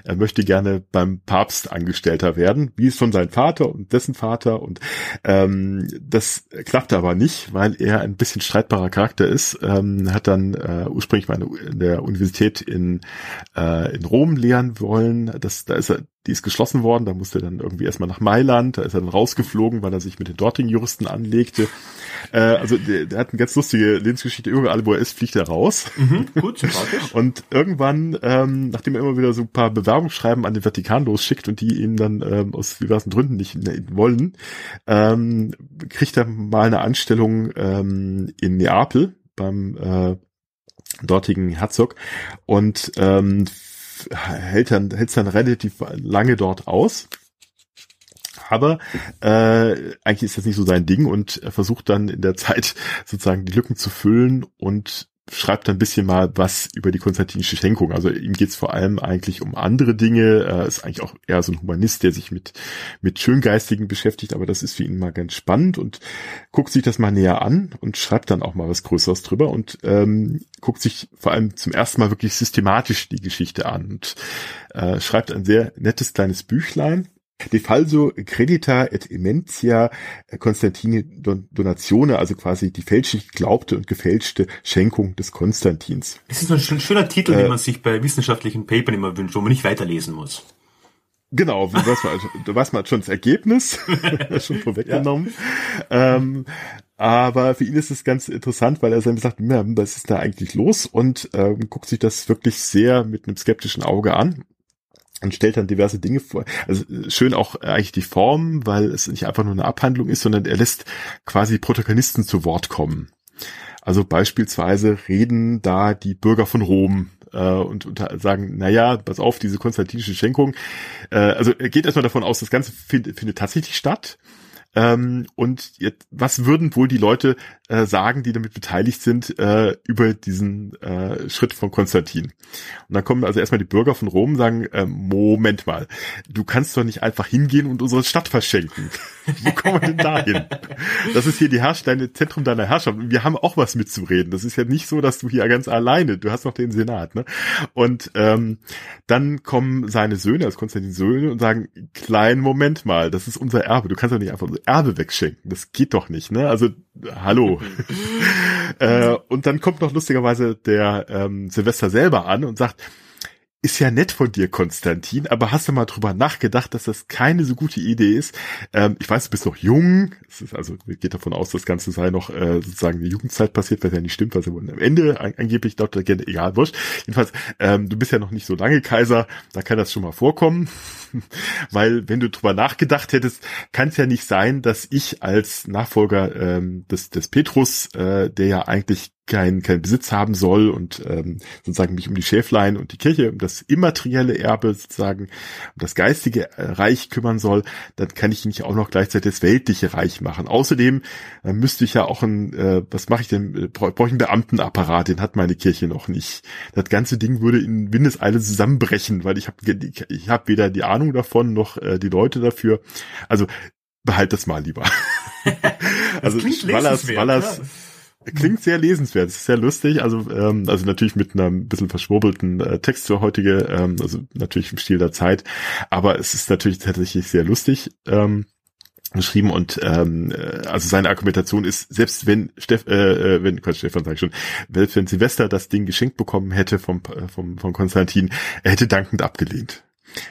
Er möchte gerne beim Papst Angestellter werden, wie es von seinem Vater und dessen Vater. Und ähm, das klappte aber nicht, weil er ein bisschen streitbarer Charakter ist. Ähm, hat dann äh, ursprünglich mal in der Universität in, äh, in Rom lehren wollen. Das, da ist er die ist geschlossen worden, da musste er dann irgendwie erstmal nach Mailand, da ist er dann rausgeflogen, weil er sich mit den dortigen Juristen anlegte. Äh, also der, der, hat eine ganz lustige Lebensgeschichte, überall wo er ist, fliegt er raus. Mhm, gut, sympathisch. <laughs> und irgendwann, ähm, nachdem er immer wieder so ein paar Bewerbungsschreiben an den Vatikan losschickt und die ihn dann ähm, aus diversen Gründen nicht wollen, ähm, kriegt er mal eine Anstellung ähm, in Neapel beim äh, dortigen Herzog und ähm, hält dann, hält dann relativ lange dort aus. Aber äh, eigentlich ist das nicht so sein Ding und er versucht dann in der Zeit <laughs> sozusagen die Lücken zu füllen und schreibt ein bisschen mal was über die konstantinische Schenkung. Also ihm geht's vor allem eigentlich um andere Dinge. Er ist eigentlich auch eher so ein Humanist, der sich mit, mit Schöngeistigen beschäftigt, aber das ist für ihn mal ganz spannend und guckt sich das mal näher an und schreibt dann auch mal was Größeres drüber und ähm, guckt sich vor allem zum ersten Mal wirklich systematisch die Geschichte an und äh, schreibt ein sehr nettes kleines Büchlein De falso credita et immentia Constantini Donatione, also quasi die fälschlich geglaubte und gefälschte Schenkung des Konstantins. Das ist so ein schöner Titel, äh, den man sich bei wissenschaftlichen Papern immer wünscht, wo man nicht weiterlesen muss. Genau, du weißt mal, du weißt mal schon das Ergebnis, <laughs> schon vorweggenommen. Ja. Ähm, aber für ihn ist es ganz interessant, weil er dann sagt, was ist da eigentlich los? Und ähm, guckt sich das wirklich sehr mit einem skeptischen Auge an und stellt dann diverse Dinge vor. Also schön auch eigentlich die Form, weil es nicht einfach nur eine Abhandlung ist, sondern er lässt quasi Protagonisten zu Wort kommen. Also beispielsweise reden da die Bürger von Rom äh, und, und sagen, naja, pass auf, diese konstantinische Schenkung. Äh, also er geht erstmal davon aus, das Ganze find, findet tatsächlich statt. Ähm, und jetzt, was würden wohl die Leute äh, sagen, die damit beteiligt sind, äh, über diesen äh, Schritt von Konstantin? Und dann kommen also erstmal die Bürger von Rom und sagen, äh, Moment mal, du kannst doch nicht einfach hingehen und unsere Stadt verschenken. <laughs> Wo kommen wir denn dahin? Das ist hier die Herrsch deine Zentrum deiner Herrschaft. Wir haben auch was mitzureden. Das ist ja nicht so, dass du hier ganz alleine, du hast noch den Senat, ne? Und ähm, dann kommen seine Söhne, als Konstantin Söhne, und sagen, kleinen Moment mal, das ist unser Erbe. Du kannst doch nicht einfach unser Erbe wegschenken. Das geht doch nicht, ne? Also, hallo. <laughs> äh, und dann kommt noch lustigerweise der ähm, Silvester selber an und sagt, ist ja nett von dir, Konstantin, aber hast du mal drüber nachgedacht, dass das keine so gute Idee ist? Ähm, ich weiß, du bist noch jung, es ist also geht davon aus, das Ganze sei noch äh, sozusagen in der Jugendzeit passiert, was ja nicht stimmt, was ja am Ende an, angeblich Legende, egal, wurscht. Jedenfalls, ähm, du bist ja noch nicht so lange Kaiser, da kann das schon mal vorkommen, <laughs> weil wenn du drüber nachgedacht hättest, kann es ja nicht sein, dass ich als Nachfolger ähm, des, des Petrus, äh, der ja eigentlich kein, kein Besitz haben soll und ähm, sozusagen mich um die Schäflein und die Kirche, um das immaterielle Erbe sozusagen, um das geistige äh, Reich kümmern soll, dann kann ich nicht auch noch gleichzeitig das weltliche Reich machen. Außerdem äh, müsste ich ja auch ein, äh, was mache ich denn, äh, brauche brauch ich einen Beamtenapparat, den hat meine Kirche noch nicht. Das ganze Ding würde in Windeseile zusammenbrechen, weil ich habe ich hab weder die Ahnung davon noch äh, die Leute dafür. Also behalt das mal lieber. <laughs> also Wallers, Wallers, ja Klingt sehr lesenswert, ist sehr lustig, also ähm, also natürlich mit einem bisschen verschwurbelten äh, Text für heutige, ähm, also natürlich im Stil der Zeit, aber es ist natürlich tatsächlich sehr lustig ähm, geschrieben und ähm, äh, also seine Argumentation ist, selbst wenn Steff, äh, äh wenn Quatsch, Stefan sag ich schon, selbst wenn Silvester das Ding geschenkt bekommen hätte vom äh, vom von Konstantin, er hätte dankend abgelehnt.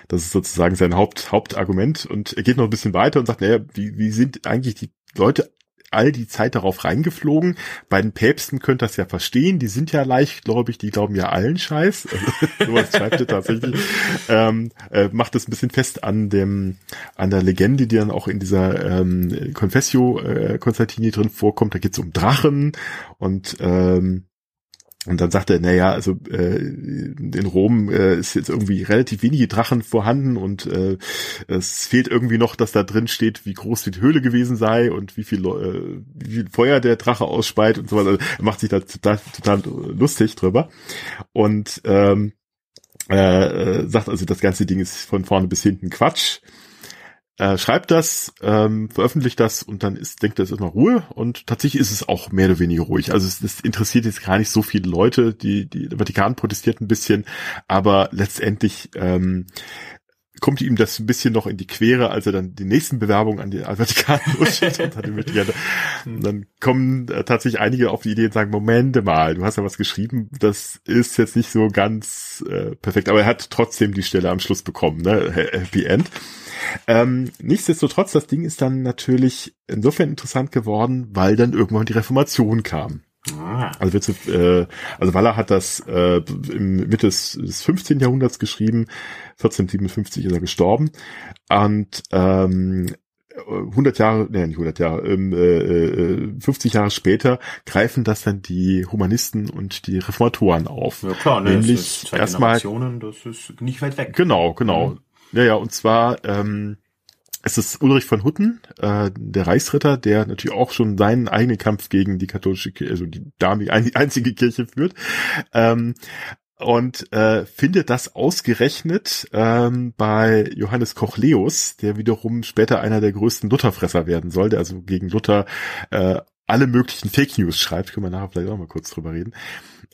Das ist sozusagen sein Haupt, Hauptargument und er geht noch ein bisschen weiter und sagt, naja, wie, wie sind eigentlich die Leute all die Zeit darauf reingeflogen. Bei den Päpsten könnt das ja verstehen, die sind ja leicht, glaube ich, die glauben ja allen Scheiß. Also, <laughs> sowas schreibt ihr tatsächlich. Ähm, äh, macht es ein bisschen fest an dem, an der Legende, die dann auch in dieser ähm, Confessio äh, Konstantini drin vorkommt. Da geht es um Drachen und ähm, und dann sagt er, naja, also äh, in Rom äh, ist jetzt irgendwie relativ wenige Drachen vorhanden und äh, es fehlt irgendwie noch, dass da drin steht, wie groß die Höhle gewesen sei und wie viel, äh, wie viel Feuer der Drache ausspeit und so weiter. Also er macht sich da total, total lustig drüber. Und ähm, äh, sagt also, das ganze Ding ist von vorne bis hinten Quatsch. Äh, schreibt das, ähm, veröffentlicht das und dann ist, denkt er, es ist mal Ruhe und tatsächlich ist es auch mehr oder weniger ruhig. Also es, es interessiert jetzt gar nicht so viele Leute, die, die der Vatikan protestiert ein bisschen, aber letztendlich ähm, kommt ihm das ein bisschen noch in die Quere, als er dann die nächsten Bewerbungen an die <laughs> Vatikan losschickt und, und dann kommen äh, tatsächlich einige auf die Idee und sagen, Moment mal, du hast ja was geschrieben, das ist jetzt nicht so ganz äh, perfekt, aber er hat trotzdem die Stelle am Schluss bekommen, ne? Happy End. Ähm, nichtsdestotrotz, das Ding ist dann natürlich insofern interessant geworden, weil dann irgendwann die Reformation kam. Ah. Also, wird, äh, also Waller hat das äh, im Mitte des, des 15. Jahrhunderts geschrieben, 1457 ist er gestorben und ähm, 100 Jahre, nee, nicht 100 Jahre, ähm, äh, 50 äh, Jahre später greifen das dann die Humanisten und die Reformatoren auf. Ja klar, ne, nämlich erstmal, das ist nicht weit weg. Genau, genau. Mhm. Ja, ja, und zwar ähm, es ist Ulrich von Hutten, äh, der Reichsritter, der natürlich auch schon seinen eigenen Kampf gegen die katholische Kirche, also die damalige einzige Kirche führt. Ähm, und äh, findet das ausgerechnet ähm, bei Johannes Kochleus, der wiederum später einer der größten Lutherfresser werden soll, der also gegen Luther äh, alle möglichen Fake News schreibt, können wir nachher vielleicht auch mal kurz drüber reden.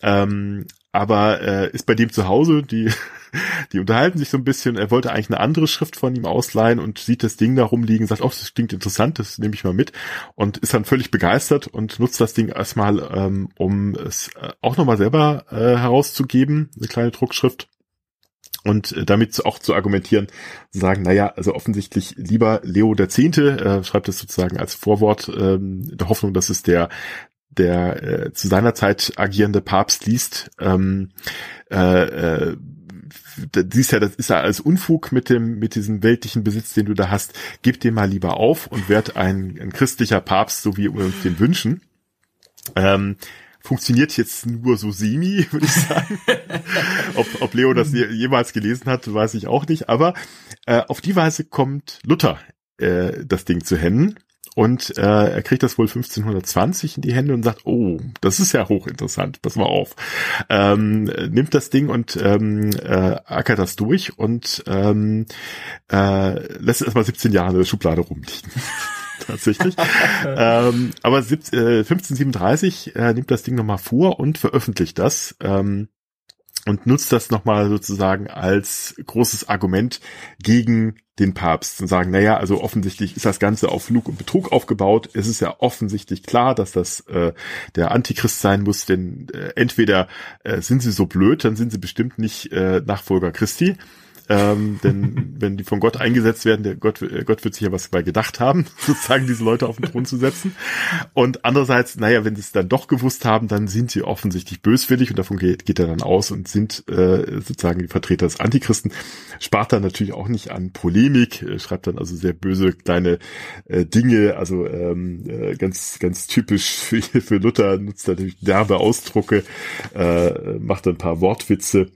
Ähm, aber äh, ist bei dem zu Hause, die, <laughs> die unterhalten sich so ein bisschen, er wollte eigentlich eine andere Schrift von ihm ausleihen und sieht das Ding da rumliegen, sagt, oh, das klingt interessant, das nehme ich mal mit. Und ist dann völlig begeistert und nutzt das Ding erstmal, ähm, um es äh, auch nochmal selber äh, herauszugeben, eine kleine Druckschrift. Und äh, damit auch zu argumentieren, zu sagen, naja, also offensichtlich lieber Leo der Zehnte, äh, schreibt es sozusagen als Vorwort, ähm, der Hoffnung, dass es der der äh, zu seiner Zeit agierende Papst liest, ähm, äh, äh, siehst ja, das ist ja alles Unfug mit dem, mit diesem weltlichen Besitz, den du da hast. Gib den mal lieber auf und werd ein, ein christlicher Papst, so wie wir uns den wünschen. Ähm, funktioniert jetzt nur so semi, <laughs> würde ich sagen. ob, ob Leo das jemals gelesen hat, weiß ich auch nicht. Aber äh, auf die Weise kommt Luther äh, das Ding zu Händen und äh, er kriegt das wohl 1520 in die Hände und sagt, oh, das ist ja hochinteressant, pass mal auf. Ähm, nimmt das Ding und ähm, äh, ackert das durch und ähm, äh, lässt es erstmal 17 Jahre in der Schublade rumliegen. <laughs> tatsächlich. <laughs> ähm, aber 17, äh, 1537 äh, nimmt das Ding nochmal vor und veröffentlicht das. Ähm, und nutzt das nochmal sozusagen als großes Argument gegen den Papst und sagen, naja, also offensichtlich ist das Ganze auf Lug und Betrug aufgebaut. Es ist ja offensichtlich klar, dass das äh, der Antichrist sein muss, denn äh, entweder äh, sind sie so blöd, dann sind sie bestimmt nicht äh, Nachfolger Christi, ähm, denn wenn die von Gott eingesetzt werden, der Gott, äh, Gott wird sich ja was dabei gedacht haben, <laughs> sozusagen diese Leute auf den Thron zu setzen. Und andererseits, naja, wenn sie es dann doch gewusst haben, dann sind sie offensichtlich böswillig und davon geht, geht er dann aus und sind äh, sozusagen die Vertreter des Antichristen. Spart dann natürlich auch nicht an Polemik, äh, schreibt dann also sehr böse kleine äh, Dinge, also ähm, äh, ganz ganz typisch für, für Luther nutzt natürlich derbe Ausdrucke, äh, macht ein paar Wortwitze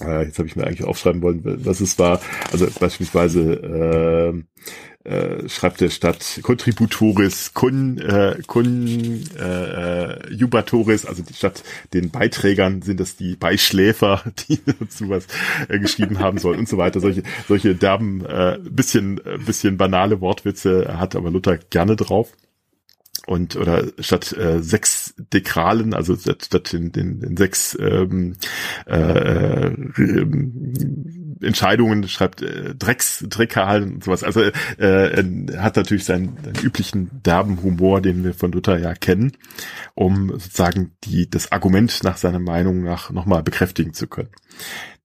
äh, jetzt habe ich mir eigentlich aufschreiben wollen, was es war. Also beispielsweise äh, äh, schreibt der Stadt Contributoris con, äh, con äh, Jubatoris, also die Stadt den Beiträgern sind das die Beischläfer, <laughs> die dazu was äh, geschrieben haben sollen und so weiter. Solche solche derben, äh, bisschen bisschen banale Wortwitze hat aber Luther gerne drauf und oder statt äh, sechs Dekralen, also statt, statt den, den, den sechs ähm, äh, äh, Entscheidungen schreibt äh, Drecks Dreckalen und sowas. Also äh, er hat natürlich seinen, seinen üblichen derben Humor, den wir von Luther ja kennen, um sozusagen die das Argument nach seiner Meinung nach nochmal bekräftigen zu können.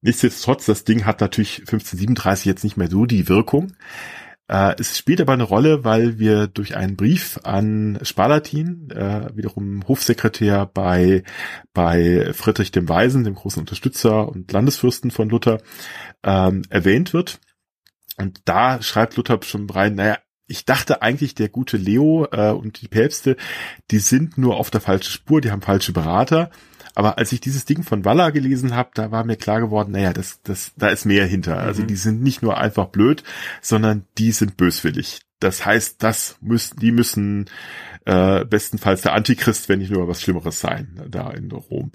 Nichtsdestotrotz, das Ding hat natürlich 1537 jetzt nicht mehr so die Wirkung. Äh, es spielt aber eine Rolle, weil wir durch einen Brief an Spalatin, äh, wiederum Hofsekretär bei, bei Friedrich dem Weisen, dem großen Unterstützer und Landesfürsten von Luther, ähm, erwähnt wird. Und da schreibt Luther schon rein, naja, ich dachte eigentlich, der gute Leo äh, und die Päpste, die sind nur auf der falschen Spur, die haben falsche Berater. Aber als ich dieses Ding von Walla gelesen habe, da war mir klar geworden, naja, das, das, da ist mehr hinter. Also mhm. Die sind nicht nur einfach blöd, sondern die sind böswillig. das heißt, das müssen, die müssen äh, bestenfalls der Antichrist, wenn nicht nur was Schlimmeres sein, da in Rom.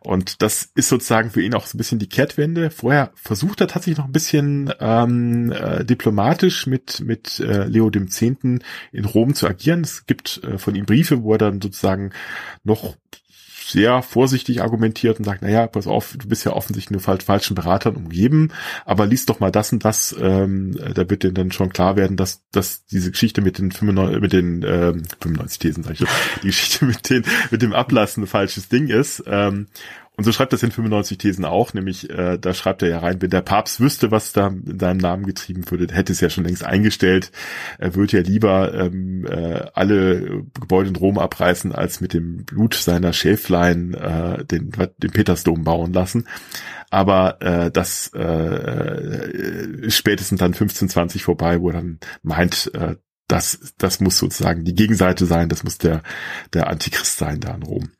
Und das ist sozusagen für ihn auch so ein bisschen die Kehrtwende. Vorher versucht er tatsächlich noch ein bisschen ähm, äh, diplomatisch mit, mit äh, Leo dem Zehnten in Rom zu agieren. Es gibt äh, von ihm Briefe, wo er dann sozusagen noch sehr vorsichtig argumentiert und sagt, naja, pass auf, du bist ja offensichtlich nur falschen Beratern umgeben, aber liest doch mal das und das, ähm, da wird dir dann schon klar werden, dass, dass diese Geschichte mit den 95, mit den ähm, 95 Thesen, sag ich, die Geschichte mit den mit dem Ablassen ein falsches Ding ist. Ähm, und so schreibt das in 95 Thesen auch, nämlich äh, da schreibt er ja rein, wenn der Papst wüsste, was da in seinem Namen getrieben würde, hätte es ja schon längst eingestellt. Er würde ja lieber ähm, äh, alle Gebäude in Rom abreißen, als mit dem Blut seiner Schäflein äh, den, den Petersdom bauen lassen. Aber äh, das äh, äh, spätestens dann 1520 vorbei, wo er dann meint, äh, das, das muss sozusagen die Gegenseite sein, das muss der, der Antichrist sein da in Rom.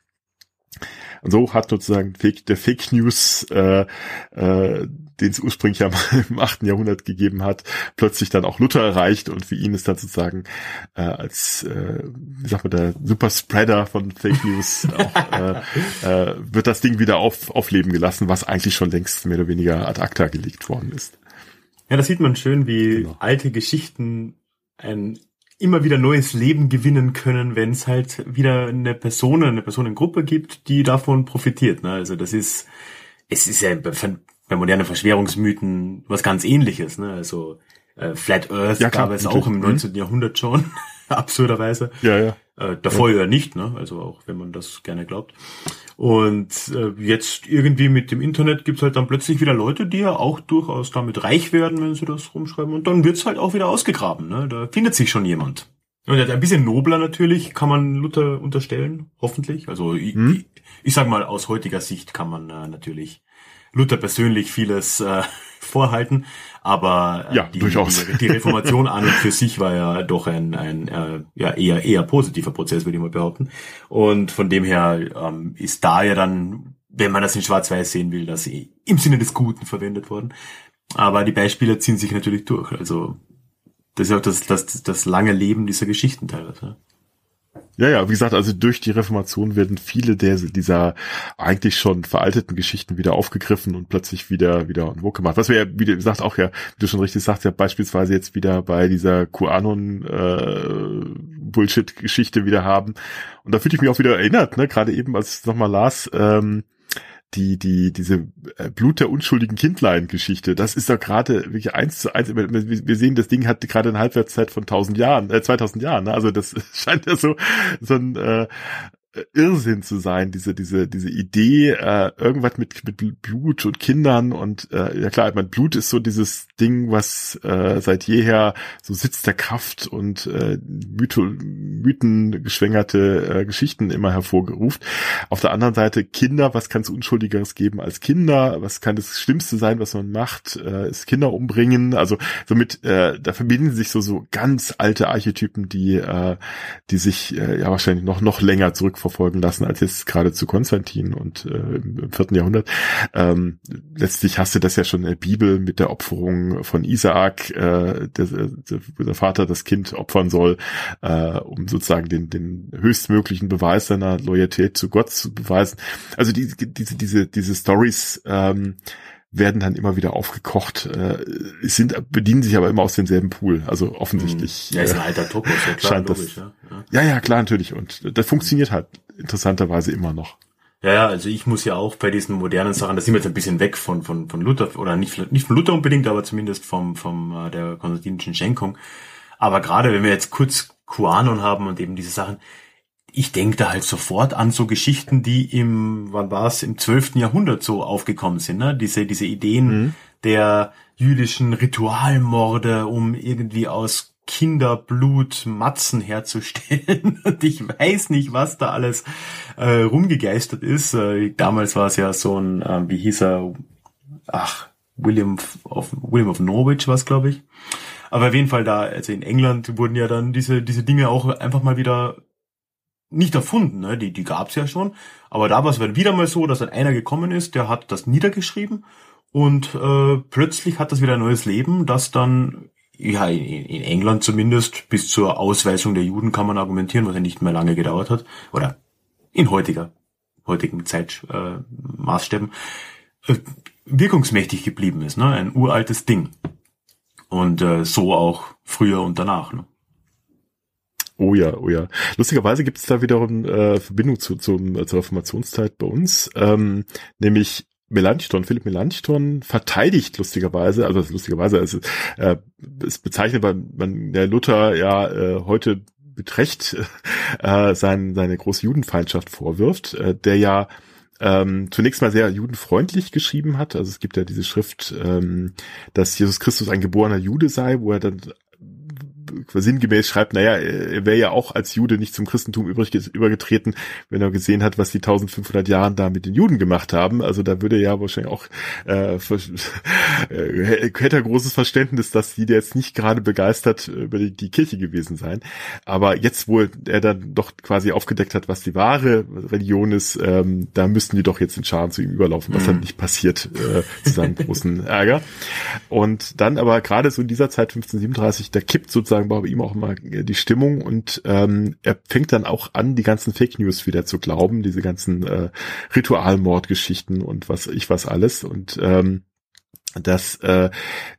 Und so hat sozusagen Fake, der Fake News, äh, äh, den es ursprünglich ja <laughs> im 8. Jahrhundert gegeben hat, plötzlich dann auch Luther erreicht und für ihn ist dann sozusagen äh, als, äh, wie sagt man, der Superspreader von Fake News <laughs> auch, äh, äh, wird das Ding wieder auf, aufleben gelassen, was eigentlich schon längst mehr oder weniger ad acta gelegt worden ist. Ja, da sieht man schön, wie genau. alte Geschichten ein immer wieder neues Leben gewinnen können, wenn es halt wieder eine Person, eine Personengruppe gibt, die davon profitiert. Ne? Also das ist, es ist ja bei, modernen Verschwörungsmythen was ganz ähnliches. Ne? Also äh, Flat Earth ja, klar, gab es auch im 19. Mhm. Jahrhundert schon, <laughs> absurderweise. Ja, ja. Äh, davor ja. ja nicht, ne? Also auch wenn man das gerne glaubt. Und äh, jetzt irgendwie mit dem Internet gibt's halt dann plötzlich wieder Leute, die ja auch durchaus damit reich werden, wenn sie das rumschreiben. Und dann wird's halt auch wieder ausgegraben. Ne? Da findet sich schon jemand. Und ein bisschen nobler natürlich kann man Luther unterstellen, hoffentlich. Also ich, hm? ich, ich sag mal, aus heutiger Sicht kann man äh, natürlich Luther persönlich vieles äh, <laughs> vorhalten, aber äh, ja, die, durchaus. Die, die Reformation an und für sich war ja doch ein, ein äh, ja, eher, eher positiver Prozess, würde ich mal behaupten. Und von dem her ähm, ist da ja dann, wenn man das in Schwarz-Weiß sehen will, das im Sinne des Guten verwendet worden. Aber die Beispiele ziehen sich natürlich durch. Also das ist auch das, das, das lange Leben dieser Geschichten teilweise. Ja, ja, wie gesagt, also durch die Reformation werden viele der, dieser eigentlich schon veralteten Geschichten wieder aufgegriffen und plötzlich wieder, wieder en vogue gemacht. Was wir ja, wie du sagst, auch ja, wie du schon richtig sagst, ja beispielsweise jetzt wieder bei dieser QAnon äh, Bullshit-Geschichte wieder haben. Und da fühle ich mich auch wieder erinnert, ne, gerade eben, als ich nochmal las, ähm, die, die, diese äh, Blut der unschuldigen Kindlein-Geschichte, das ist doch gerade wirklich eins zu eins. Wir sehen, das Ding hat gerade eine Halbwertszeit von 1000 Jahren, äh, 2000 Jahren. Ne? Also das <laughs> scheint ja so, so ein, äh, Irrsinn zu sein, diese, diese, diese Idee, äh, irgendwas mit, mit Blut und Kindern und äh, ja klar, mein Blut ist so dieses Ding, was äh, seit jeher so Sitz der Kraft und äh, Mytho, mythengeschwängerte äh, Geschichten immer hervorgeruft. Auf der anderen Seite Kinder, was kann es Unschuldigeres geben als Kinder? Was kann das Schlimmste sein, was man macht? Äh, ist Kinder umbringen? Also somit, äh, da verbinden sich so, so ganz alte Archetypen, die, äh, die sich äh, ja wahrscheinlich noch, noch länger zurück verfolgen lassen als jetzt gerade zu Konstantin und äh, im vierten Jahrhundert. Ähm, letztlich hast du das ja schon in der Bibel mit der Opferung von Isaak, äh, der, der Vater das Kind opfern soll, äh, um sozusagen den, den höchstmöglichen Beweis seiner Loyalität zu Gott zu beweisen. Also die, diese, diese, diese Stories ähm, werden dann immer wieder aufgekocht, äh, sind, bedienen sich aber immer aus demselben Pool. Also offensichtlich. Ja, ist ein alter Topos, ja klar, scheint logisch, das, ja. ja. Ja, klar, natürlich. Und das funktioniert halt interessanterweise immer noch. Ja, ja, also ich muss ja auch bei diesen modernen Sachen, da sind wir jetzt ein bisschen weg von, von, von Luther, oder nicht, nicht von Luther unbedingt, aber zumindest vom, vom, äh, der konstantinischen Schenkung. Aber gerade wenn wir jetzt kurz QAnon haben und eben diese Sachen, ich denke da halt sofort an so Geschichten, die im, wann war es, im 12. Jahrhundert so aufgekommen sind, ne? Diese, diese Ideen mhm. der jüdischen Ritualmorde, um irgendwie aus Kinderblut Matzen herzustellen. <laughs> Und ich weiß nicht, was da alles äh, rumgegeistert ist. Äh, damals war es ja so ein, äh, wie hieß er, ach, William of, William of Norwich war es, glaube ich. Aber auf jeden Fall da, also in England wurden ja dann diese, diese Dinge auch einfach mal wieder nicht erfunden, ne? die, die gab's ja schon. Aber da war es wieder mal so, dass dann einer gekommen ist, der hat das niedergeschrieben und äh, plötzlich hat das wieder ein neues Leben, das dann ja, in, in England zumindest bis zur Ausweisung der Juden kann man argumentieren, was ja nicht mehr lange gedauert hat, oder in heutiger, heutigen Zeitmaßstäben, äh, äh, wirkungsmächtig geblieben ist, ne? Ein uraltes Ding. Und äh, so auch früher und danach. Ne? Oh ja, oh ja. Lustigerweise gibt es da wiederum äh, Verbindung zu, zum, zur Reformationszeit bei uns, ähm, nämlich Melanchthon, Philipp Melanchthon verteidigt lustigerweise, also lustigerweise, also, äh, es bezeichnet man der Luther ja äh, heute mit Recht äh, sein, seine große Judenfeindschaft vorwirft, äh, der ja ähm, zunächst mal sehr judenfreundlich geschrieben hat. Also es gibt ja diese Schrift, ähm, dass Jesus Christus ein geborener Jude sei, wo er dann sinngemäß schreibt, naja, er wäre ja auch als Jude nicht zum Christentum übrig, übergetreten, wenn er gesehen hat, was die 1500 Jahren da mit den Juden gemacht haben. Also da würde er ja wahrscheinlich auch, äh, äh, hätte er großes Verständnis, dass die jetzt nicht gerade begeistert über die, die Kirche gewesen sein. Aber jetzt, wo er dann doch quasi aufgedeckt hat, was die wahre Religion ist, ähm, da müssten die doch jetzt in Scharen zu ihm überlaufen, was mhm. dann nicht passiert, äh, zu seinem großen Ärger. Und dann aber gerade so in dieser Zeit 1537, da kippt sozusagen sozusagen bei ihm auch immer die Stimmung und ähm, er fängt dann auch an, die ganzen Fake News wieder zu glauben, diese ganzen äh, Ritualmordgeschichten und was ich was alles und ähm, das äh,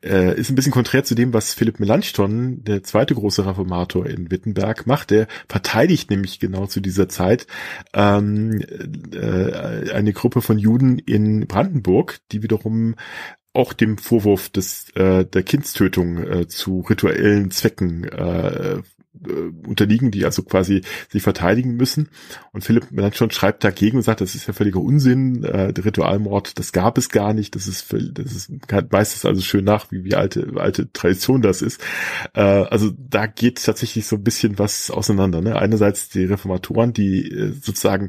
äh, ist ein bisschen konträr zu dem, was Philipp Melanchthon, der zweite große Reformator in Wittenberg, macht. Der verteidigt nämlich genau zu dieser Zeit ähm, äh, eine Gruppe von Juden in Brandenburg, die wiederum auch dem Vorwurf des äh, der Kindstötung äh, zu rituellen Zwecken äh, äh, unterliegen, die also quasi sich verteidigen müssen. Und Philipp Melanchthon schreibt dagegen und sagt, das ist ja völliger Unsinn, äh, der Ritualmord, das gab es gar nicht, das ist, das ist meistens also schön nach, wie, wie alte, alte Tradition das ist. Äh, also da geht tatsächlich so ein bisschen was auseinander. Ne? Einerseits die Reformatoren, die äh, sozusagen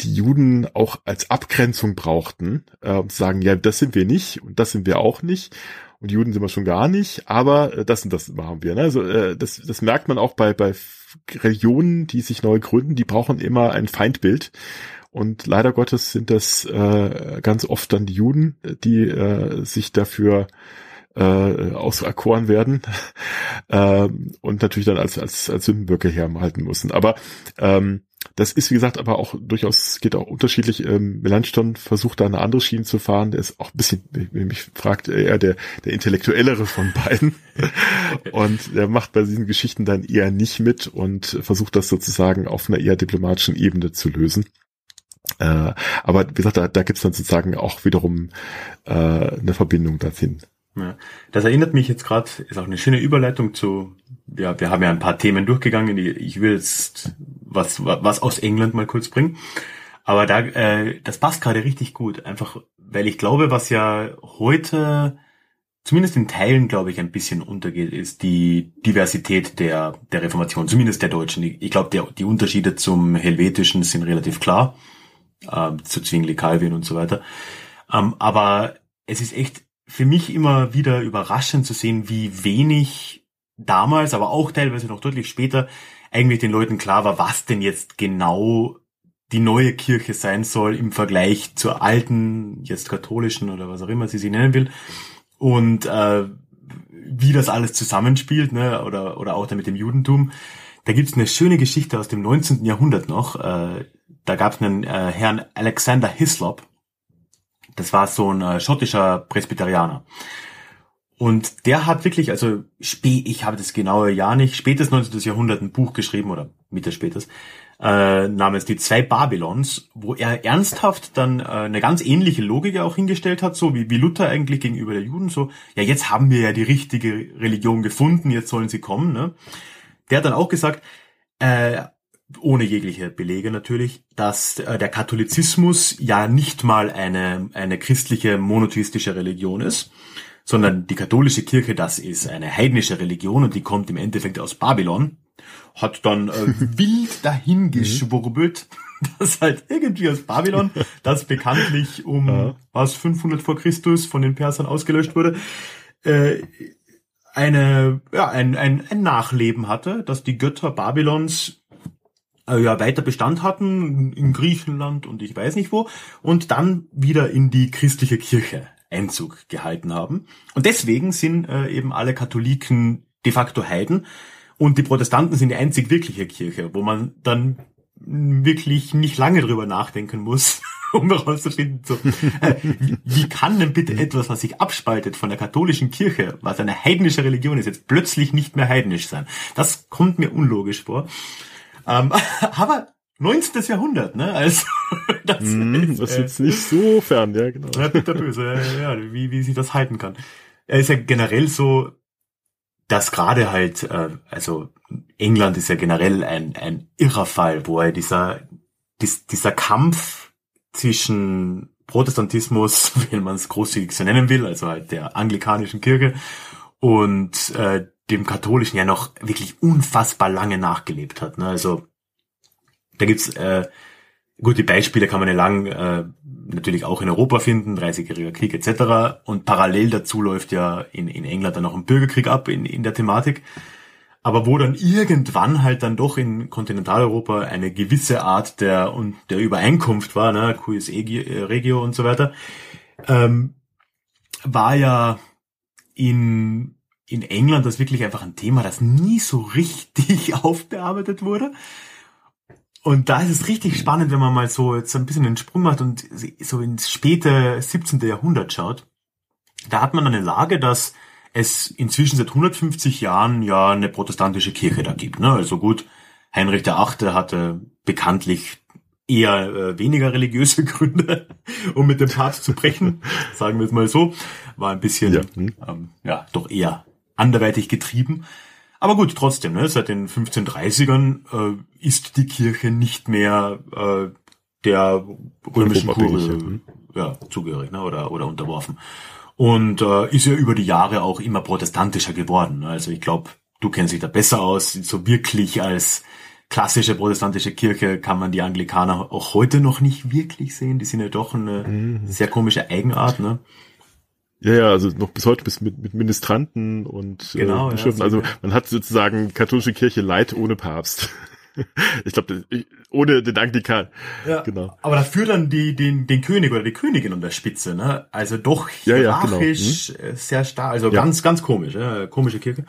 die Juden auch als Abgrenzung brauchten, äh, zu sagen, ja, das sind wir nicht und das sind wir auch nicht. Und Juden sind wir schon gar nicht, aber äh, das und das machen wir. Ne? Also äh, das, das merkt man auch bei, bei Religionen, die sich neu gründen, die brauchen immer ein Feindbild. Und leider Gottes sind das äh, ganz oft dann die Juden, die äh, sich dafür äh, auserkoren werden <laughs> äh, und natürlich dann als, als, als Sündenböcke herhalten müssen. Aber ähm, das ist, wie gesagt, aber auch durchaus, geht auch unterschiedlich. Ähm, Melanchthon versucht da eine andere Schiene zu fahren. Der ist auch ein bisschen, wenn mich fragt, eher der, der intellektuellere von beiden. <laughs> und er macht bei diesen Geschichten dann eher nicht mit und versucht das sozusagen auf einer eher diplomatischen Ebene zu lösen. Äh, aber wie gesagt, da, da gibt es dann sozusagen auch wiederum äh, eine Verbindung dorthin. Ja, das erinnert mich jetzt gerade, ist auch eine schöne Überleitung zu, ja, wir haben ja ein paar Themen durchgegangen. Ich will jetzt was, was aus England mal kurz bringen. Aber da, äh, das passt gerade richtig gut. Einfach, weil ich glaube, was ja heute zumindest in Teilen, glaube ich, ein bisschen untergeht, ist die Diversität der, der Reformation, zumindest der Deutschen. Ich glaube, die Unterschiede zum Helvetischen sind relativ klar, äh, zu Zwingli, Calvin und so weiter. Ähm, aber es ist echt für mich immer wieder überraschend zu sehen, wie wenig damals, aber auch teilweise noch deutlich später, eigentlich den Leuten klar war, was denn jetzt genau die neue Kirche sein soll im Vergleich zur alten, jetzt katholischen oder was auch immer sie sie nennen will. Und äh, wie das alles zusammenspielt, ne, oder, oder auch da mit dem Judentum. Da gibt's eine schöne Geschichte aus dem 19. Jahrhundert noch. Äh, da gab's einen äh, Herrn Alexander Hislop. Das war so ein äh, schottischer Presbyterianer. Und der hat wirklich, also spä ich habe das genaue Jahr nicht, spätes 19. Jahrhundert ein Buch geschrieben oder Mitte spätes, äh, namens Die zwei Babylons, wo er ernsthaft dann äh, eine ganz ähnliche Logik auch hingestellt hat, so wie, wie Luther eigentlich gegenüber der Juden, so, ja, jetzt haben wir ja die richtige Religion gefunden, jetzt sollen sie kommen. Ne? Der hat dann auch gesagt, äh, ohne jegliche Belege natürlich, dass äh, der Katholizismus ja nicht mal eine, eine christliche monotheistische Religion ist, sondern die katholische Kirche, das ist eine heidnische Religion und die kommt im Endeffekt aus Babylon, hat dann äh, <laughs> wild dahingeschwurbelt, <laughs> dass halt irgendwie aus Babylon, das bekanntlich um ja. was 500 vor Christus von den Persern ausgelöscht wurde, äh, eine ja ein, ein, ein Nachleben hatte, dass die Götter Babylons äh, ja weiter Bestand hatten in Griechenland und ich weiß nicht wo und dann wieder in die christliche Kirche Einzug gehalten haben. Und deswegen sind äh, eben alle Katholiken de facto Heiden und die Protestanten sind die einzig wirkliche Kirche, wo man dann wirklich nicht lange drüber nachdenken muss, <laughs> um herauszufinden, so, äh, wie kann denn bitte etwas, was sich abspaltet von der katholischen Kirche, was eine heidnische Religion ist, jetzt plötzlich nicht mehr heidnisch sein? Das kommt mir unlogisch vor. Ähm, <laughs> aber 19. Jahrhundert, ne? Also <laughs> das, mm, ist, das ist jetzt äh, nicht so fern, ja, genau. Ja, der Böse, ja, ja, wie, wie sich das halten kann. Er ist ja generell so, dass gerade halt, äh, also England ist ja generell ein, ein irrer Fall, wo er dieser, dies, dieser Kampf zwischen Protestantismus, <laughs> wenn man es großzügig so nennen will, also halt der anglikanischen Kirche und äh, dem katholischen ja noch wirklich unfassbar lange nachgelebt hat. Ne? Also da gibt's äh, gute Beispiele, kann man ja lang äh, natürlich auch in Europa finden, 30-jähriger Krieg etc. Und parallel dazu läuft ja in, in England dann auch ein Bürgerkrieg ab in, in der Thematik. Aber wo dann irgendwann halt dann doch in Kontinentaleuropa eine gewisse Art der, und der Übereinkunft war, ne, QS Regio und so weiter, ähm, war ja in, in England das wirklich einfach ein Thema, das nie so richtig <laughs> aufbearbeitet wurde. Und da ist es richtig spannend, wenn man mal so jetzt ein bisschen einen Sprung macht und so ins späte 17. Jahrhundert schaut. Da hat man eine Lage, dass es inzwischen seit 150 Jahren ja eine protestantische Kirche da gibt. Ne? Also gut, Heinrich VIII. hatte bekanntlich eher äh, weniger religiöse <laughs> Gründe, um mit dem Papst zu brechen, sagen wir es mal so. War ein bisschen, ja, hm. ähm, ja doch eher anderweitig getrieben. Aber gut, trotzdem, ne, seit den 1530ern äh, ist die Kirche nicht mehr äh, der römischen Kurie ja, zugehörig ne, oder, oder unterworfen. Und äh, ist ja über die Jahre auch immer protestantischer geworden. Ne? Also ich glaube, du kennst dich da besser aus. So wirklich als klassische protestantische Kirche kann man die Anglikaner auch heute noch nicht wirklich sehen. Die sind ja doch eine mhm. sehr komische Eigenart. Ne? Ja, ja, also noch bis heute bis mit, mit Ministranten und äh, genau, äh, Bischöfen. Ja, also man hat sozusagen katholische Kirche Leid ohne Papst. <laughs> ich glaube, ohne den Anglikan. Ja, genau. Aber dafür dann die, den, den König oder die Königin an der Spitze, ne? Also doch hierarchisch ja, ja, genau. hm? sehr stark, also ja. ganz, ganz komisch, ja? komische Kirche.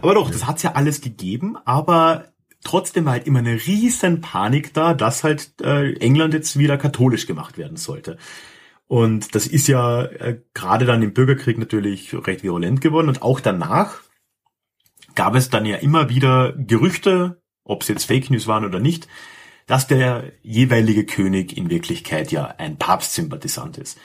Aber doch, das hat's ja alles gegeben, aber trotzdem war halt immer eine riesen Panik da, dass halt äh, England jetzt wieder katholisch gemacht werden sollte. Und das ist ja äh, gerade dann im Bürgerkrieg natürlich recht virulent geworden. Und auch danach gab es dann ja immer wieder Gerüchte, ob es jetzt Fake News waren oder nicht, dass der jeweilige König in Wirklichkeit ja ein Papstsympathisant ist.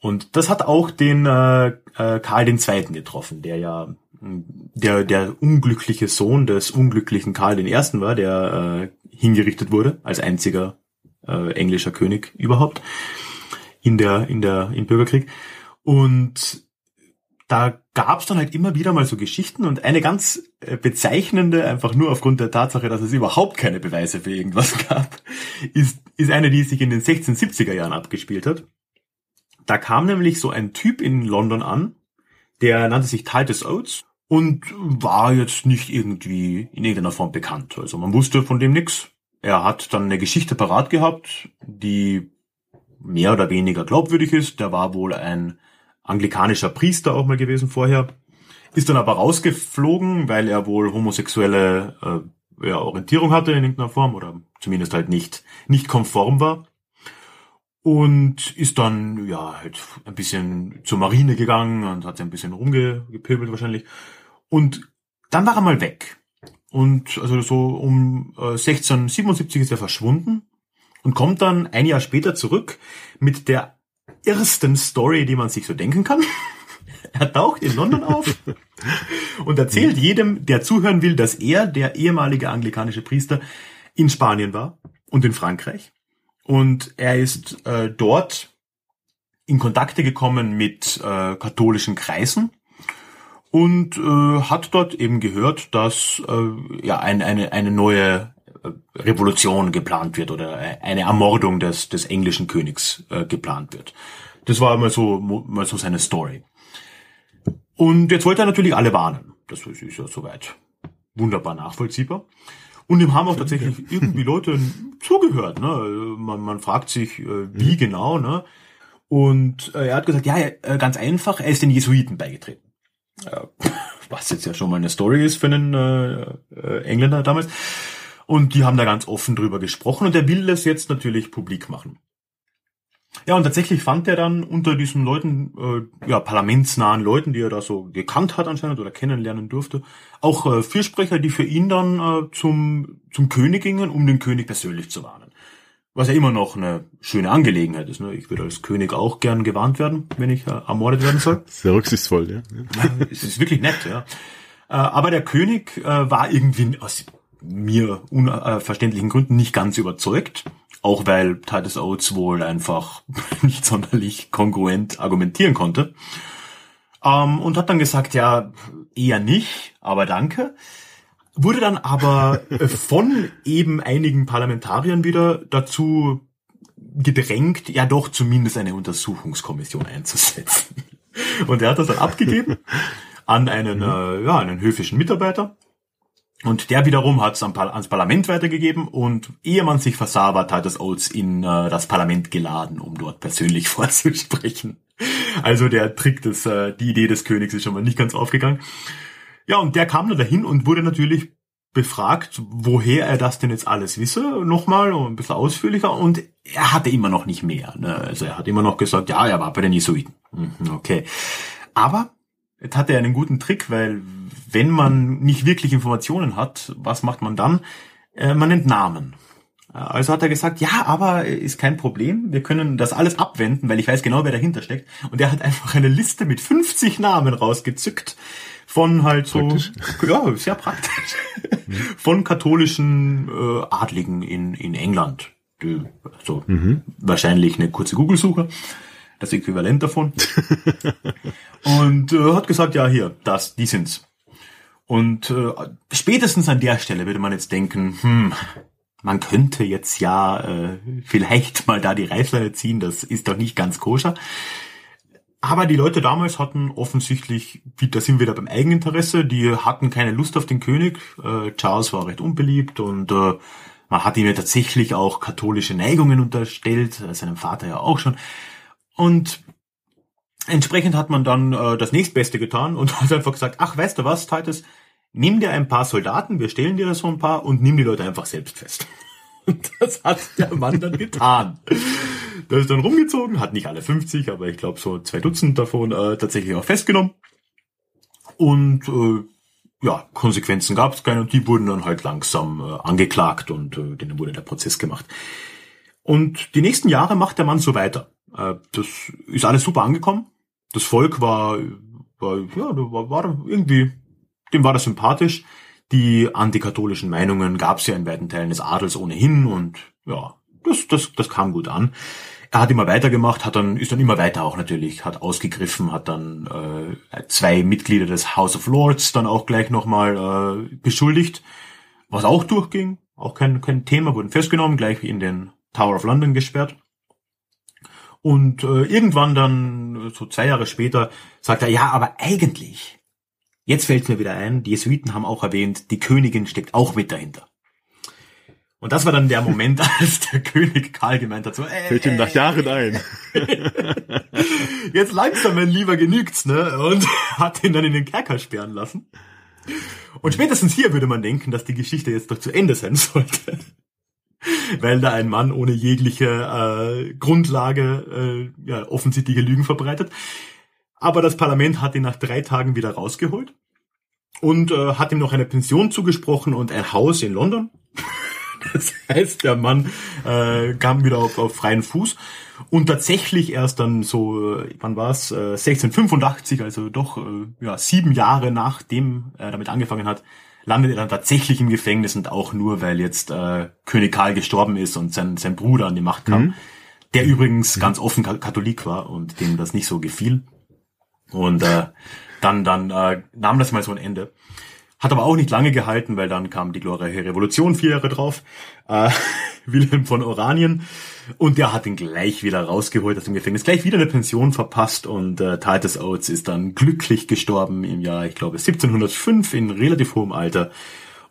Und das hat auch den äh, äh, Karl II. getroffen, der ja der, der unglückliche Sohn des unglücklichen Karl I. war, der äh, hingerichtet wurde als einziger äh, englischer König überhaupt in der, in der, im Bürgerkrieg. Und da gab es dann halt immer wieder mal so Geschichten und eine ganz äh, bezeichnende, einfach nur aufgrund der Tatsache, dass es überhaupt keine Beweise für irgendwas <laughs> gab, ist, ist eine, die sich in den 1670er Jahren abgespielt hat. Da kam nämlich so ein Typ in London an, der nannte sich Titus Oates und war jetzt nicht irgendwie in irgendeiner Form bekannt. Also man wusste von dem nix. Er hat dann eine Geschichte parat gehabt, die mehr oder weniger glaubwürdig ist. Der war wohl ein anglikanischer Priester auch mal gewesen vorher. Ist dann aber rausgeflogen, weil er wohl homosexuelle äh, ja, Orientierung hatte in irgendeiner Form oder zumindest halt nicht, nicht konform war. Und ist dann, ja, halt ein bisschen zur Marine gegangen und hat ein bisschen rumgepöbelt wahrscheinlich. Und dann war er mal weg. Und also so um äh, 1677 ist er verschwunden und kommt dann ein Jahr später zurück mit der ersten Story, die man sich so denken kann. <laughs> er taucht in London auf <laughs> und erzählt jedem, der zuhören will, dass er, der ehemalige anglikanische Priester, in Spanien war und in Frankreich. Und er ist äh, dort in Kontakte gekommen mit äh, katholischen Kreisen und äh, hat dort eben gehört, dass äh, ja ein, eine, eine neue Revolution geplant wird oder eine Ermordung des, des englischen Königs äh, geplant wird. Das war mal so, mal so seine Story. Und jetzt wollte er natürlich alle warnen. Das ist ja soweit wunderbar nachvollziehbar. Und ihm haben auch tatsächlich irgendwie <laughs> Leute zugehört. Ne? Man, man fragt sich, äh, wie mhm. genau. Ne? Und äh, er hat gesagt, ja, äh, ganz einfach, er ist den Jesuiten beigetreten. <laughs> Was jetzt ja schon mal eine Story ist für einen äh, äh, Engländer damals. Und die haben da ganz offen drüber gesprochen und er will das jetzt natürlich publik machen. Ja, und tatsächlich fand er dann unter diesen Leuten, äh, ja, parlamentsnahen Leuten, die er da so gekannt hat anscheinend oder kennenlernen durfte, auch äh, Fürsprecher, die für ihn dann äh, zum, zum König gingen, um den König persönlich zu warnen. Was ja immer noch eine schöne Angelegenheit ist. Ne? Ich würde als König auch gern gewarnt werden, wenn ich äh, ermordet werden soll. <laughs> Sehr rücksichtsvoll, ja. ja es ist wirklich nett, ja. Äh, aber der König äh, war irgendwie aus mir unverständlichen Gründen nicht ganz überzeugt. Auch weil Titus Oates wohl einfach <laughs> nicht sonderlich kongruent argumentieren konnte. Ähm, und hat dann gesagt, ja, eher nicht, aber danke. Wurde dann aber von eben einigen Parlamentariern wieder dazu gedrängt, ja doch zumindest eine Untersuchungskommission einzusetzen. <laughs> Und er hat das dann abgegeben an einen, mhm. äh, ja, einen höfischen Mitarbeiter. Und der wiederum hat es ans Parlament weitergegeben und ehe man sich versah, war Titus Oates in äh, das Parlament geladen, um dort persönlich <laughs> vorzusprechen. Also der Trick des, äh, die Idee des Königs ist schon mal nicht ganz aufgegangen. Ja, und der kam dann dahin und wurde natürlich befragt, woher er das denn jetzt alles wisse, nochmal ein bisschen ausführlicher und er hatte immer noch nicht mehr. Ne? Also er hat immer noch gesagt, ja, er war bei den Jesuiten. Mhm, okay. Aber Jetzt hat er einen guten Trick, weil wenn man nicht wirklich Informationen hat, was macht man dann? Äh, man nennt Namen. Also hat er gesagt, ja, aber ist kein Problem, wir können das alles abwenden, weil ich weiß genau, wer dahinter steckt. Und er hat einfach eine Liste mit 50 Namen rausgezückt von halt so, praktisch. ja, sehr praktisch, von katholischen äh, Adligen in, in England. Die, also mhm. wahrscheinlich eine kurze Google-Suche das Äquivalent davon. <laughs> und äh, hat gesagt, ja, hier, das, die sind's. Und äh, spätestens an der Stelle würde man jetzt denken, hm, man könnte jetzt ja äh, vielleicht <laughs> mal da die Reißleine ziehen, das ist doch nicht ganz koscher. Aber die Leute damals hatten offensichtlich, da sind wir da beim Eigeninteresse, die hatten keine Lust auf den König. Äh, Charles war recht unbeliebt und äh, man hat ihm ja tatsächlich auch katholische Neigungen unterstellt, äh, seinem Vater ja auch schon. Und entsprechend hat man dann äh, das nächstbeste getan und <laughs> hat einfach gesagt, ach, weißt du was, Titus, nimm dir ein paar Soldaten, wir stellen dir so ein paar und nimm die Leute einfach selbst fest. <laughs> Und das hat der Mann dann getan. Der ist dann rumgezogen, hat nicht alle 50, aber ich glaube so zwei Dutzend davon äh, tatsächlich auch festgenommen. Und äh, ja, Konsequenzen gab es keine und die wurden dann halt langsam äh, angeklagt und äh, denen wurde der Prozess gemacht. Und die nächsten Jahre macht der Mann so weiter. Äh, das ist alles super angekommen. Das Volk war, war ja, war, war irgendwie, dem war das sympathisch. Die antikatholischen Meinungen gab es ja in weiten Teilen des Adels ohnehin und ja, das, das, das kam gut an. Er hat immer weitergemacht, hat dann, ist dann immer weiter auch natürlich, hat ausgegriffen, hat dann äh, zwei Mitglieder des House of Lords dann auch gleich nochmal äh, beschuldigt, was auch durchging, auch kein, kein Thema, wurden festgenommen, gleich in den Tower of London gesperrt. Und äh, irgendwann dann, so zwei Jahre später, sagt er, ja, aber eigentlich, jetzt fällt mir wieder ein, die Jesuiten haben auch erwähnt, die Königin steckt auch mit dahinter. Und das war dann der Moment, <laughs> als der König Karl gemeint hat, so, äh, Fällt ihm nach Jahren ein. <laughs> jetzt langsam, mein Lieber, genügt's, ne? Und <laughs> hat ihn dann in den Kerker sperren lassen. Und spätestens hier würde man denken, dass die Geschichte jetzt doch zu Ende sein sollte. <laughs> weil da ein Mann ohne jegliche äh, Grundlage äh, ja, offensichtliche Lügen verbreitet. Aber das Parlament hat ihn nach drei Tagen wieder rausgeholt und äh, hat ihm noch eine Pension zugesprochen und ein Haus in London. <laughs> Das heißt, der Mann äh, kam wieder auf, auf freien Fuß und tatsächlich erst dann so, äh, wann war's, äh, 1685, also doch äh, ja sieben Jahre nachdem er damit angefangen hat, landet er dann tatsächlich im Gefängnis und auch nur, weil jetzt äh, König Karl gestorben ist und sein, sein Bruder an die Macht kam, mhm. der übrigens mhm. ganz offen Katholik war und dem das nicht so gefiel. Und äh, dann, dann äh, nahm das mal so ein Ende. Hat aber auch nicht lange gehalten, weil dann kam die glorreiche Revolution vier Jahre drauf. Äh, <laughs> Wilhelm von Oranien. Und der hat ihn gleich wieder rausgeholt aus dem Gefängnis, gleich wieder eine Pension verpasst und äh, Titus Oates ist dann glücklich gestorben im Jahr, ich glaube, 1705 in relativ hohem Alter.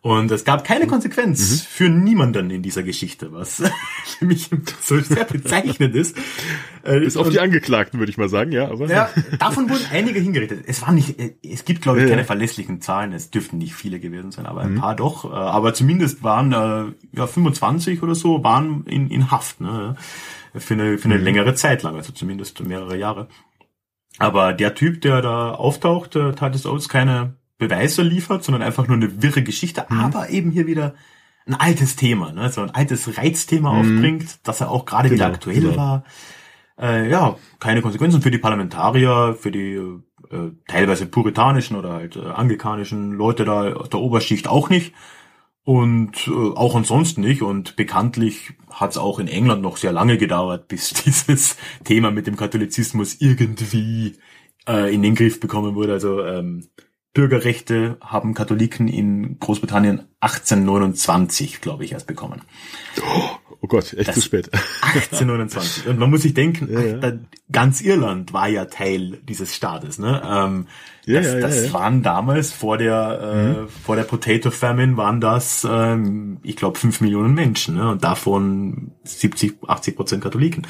Und es gab keine Konsequenz mhm. für niemanden in dieser Geschichte, was <laughs> für mich so sehr bezeichnend ist. Äh, Bis auf die Angeklagten, würde ich mal sagen, ja. Aber ja, davon wurden einige hingerichtet. Es waren nicht, äh, es gibt glaube ich ja, keine ja. verlässlichen Zahlen. Es dürften nicht viele gewesen sein, aber ein mhm. paar doch. Äh, aber zumindest waren ja 25 oder so waren in, in Haft, ne? Für eine, für eine mhm. längere Zeit lang, also zumindest mehrere Jahre. Aber der Typ, der da auftaucht, hat es aus keine Beweise liefert, sondern einfach nur eine wirre Geschichte, mhm. aber eben hier wieder ein altes Thema, ne? so ein altes Reizthema mhm. aufbringt, dass er auch gerade genau, wieder aktuell genau. war. Äh, ja, keine Konsequenzen für die Parlamentarier, für die äh, teilweise puritanischen oder halt äh, anglikanischen Leute da aus der Oberschicht auch nicht. Und äh, auch ansonsten nicht. Und bekanntlich hat es auch in England noch sehr lange gedauert, <laughs> bis dieses Thema mit dem Katholizismus irgendwie äh, in den Griff bekommen wurde. Also ähm, Bürgerrechte haben Katholiken in Großbritannien 1829, glaube ich, erst bekommen. Oh Gott, echt das zu spät. 1829. Und man muss sich denken, ja, ja. ganz Irland war ja Teil dieses Staates. Ne? Ähm, ja, das, das waren damals vor der äh, mhm. vor der Potato Famine waren das, ähm, ich glaube, fünf Millionen Menschen ne? und davon 70, 80 Prozent Katholiken.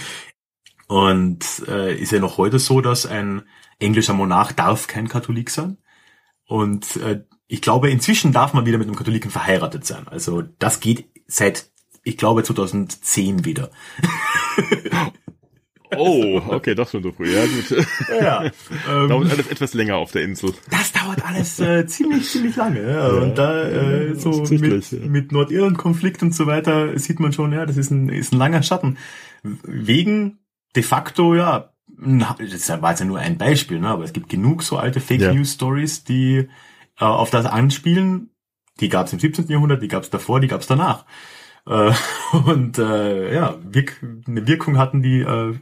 Und äh, ist ja noch heute so, dass ein englischer Monarch darf kein Katholik sein. Und äh, ich glaube, inzwischen darf man wieder mit einem Katholiken verheiratet sein. Also das geht seit, ich glaube, 2010 wieder. <laughs> Oh, okay, doch schon so früh. Ja, gut. Ja, <laughs> ähm, dauert alles etwas länger auf der Insel. Das dauert alles äh, ziemlich, ziemlich lange. Ja. Und da äh, so mit, ja. mit Nordirland-Konflikt und so weiter sieht man schon, ja, das ist ein, ist ein langer Schatten. Wegen de facto, ja, das war jetzt ja nur ein Beispiel, ne? aber es gibt genug so alte Fake ja. News Stories, die äh, auf das anspielen. Die gab es im 17. Jahrhundert, die gab es davor, die gab es danach. Äh, <laughs> und äh, ja, wirk eine Wirkung hatten die äh,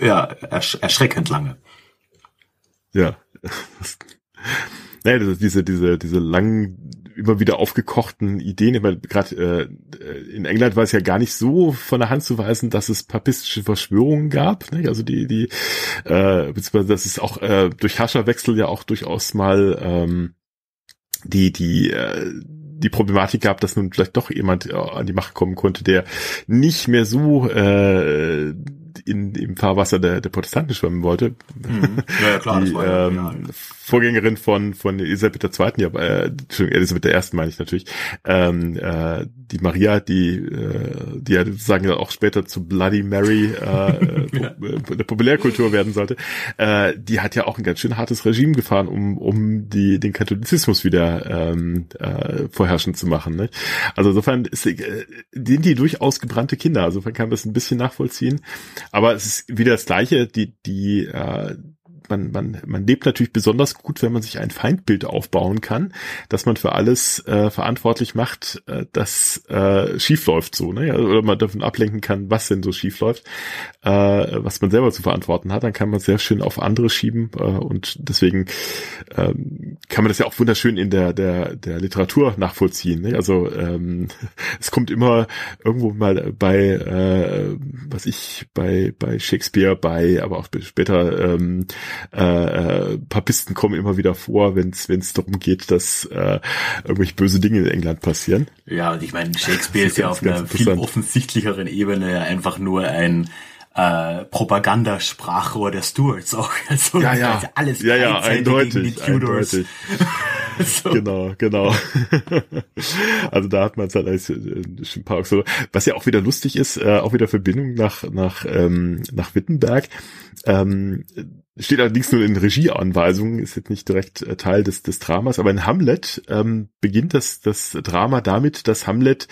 ja, ersch erschreckend lange. Ja. <laughs> naja, diese, diese, diese langen immer wieder aufgekochten Ideen, weil gerade äh, in England war es ja gar nicht so von der Hand zu weisen, dass es papistische Verschwörungen gab. Ne? Also die, die, äh, beziehungsweise dass es auch äh, durch Herrscherwechsel ja auch durchaus mal ähm, die, die äh, die Problematik gab, dass nun vielleicht doch jemand äh, an die Macht kommen konnte, der nicht mehr so äh, in, im Fahrwasser der, der Protestanten schwimmen wollte. Mhm. Ja, ja, klar, die, das war ja, ähm, Vorgängerin von, von Elisabeth II., ja, äh, Entschuldigung, Elisabeth I. meine ich natürlich, ähm, äh, die Maria, die, äh, die ja sozusagen auch später zu Bloody Mary äh, <laughs> ja. der Populärkultur werden sollte, äh, die hat ja auch ein ganz schön hartes Regime gefahren, um, um die, den Katholizismus wieder ähm, äh, vorherrschend zu machen. Ne? Also insofern ist, äh, sind die durchaus gebrannte Kinder, also insofern kann man das ein bisschen nachvollziehen. Aber es ist wieder das Gleiche, die, die, äh, man, man, man lebt natürlich besonders gut, wenn man sich ein Feindbild aufbauen kann, dass man für alles äh, verantwortlich macht, äh, das äh, schief läuft so, ne? Oder man davon ablenken kann, was denn so schief läuft, äh, was man selber zu verantworten hat, dann kann man sehr schön auf andere schieben äh, und deswegen ähm, kann man das ja auch wunderschön in der der der Literatur nachvollziehen. Ne? Also ähm, <laughs> es kommt immer irgendwo mal bei äh, was ich bei bei Shakespeare bei, aber auch später ähm, äh, äh, Papisten kommen immer wieder vor, wenn es darum geht, dass äh, irgendwelche böse Dinge in England passieren. Ja, und ich meine, Shakespeare ist, ist ja auf einer viel offensichtlicheren Ebene einfach nur ein äh, Propagandasprachrohr der Stuarts auch. <laughs> Also ja, ja. alles ja, ja, eindeutig, eindeutig. <laughs> so. Genau, genau. <laughs> also da hat man es halt als äh, ein paar so, was ja auch wieder lustig ist, äh, auch wieder Verbindung nach nach ähm, nach Wittenberg. Ähm, Steht allerdings nur in Regieanweisungen, ist jetzt nicht direkt äh, Teil des, des Dramas, aber in Hamlet ähm, beginnt das, das Drama damit, dass Hamlet,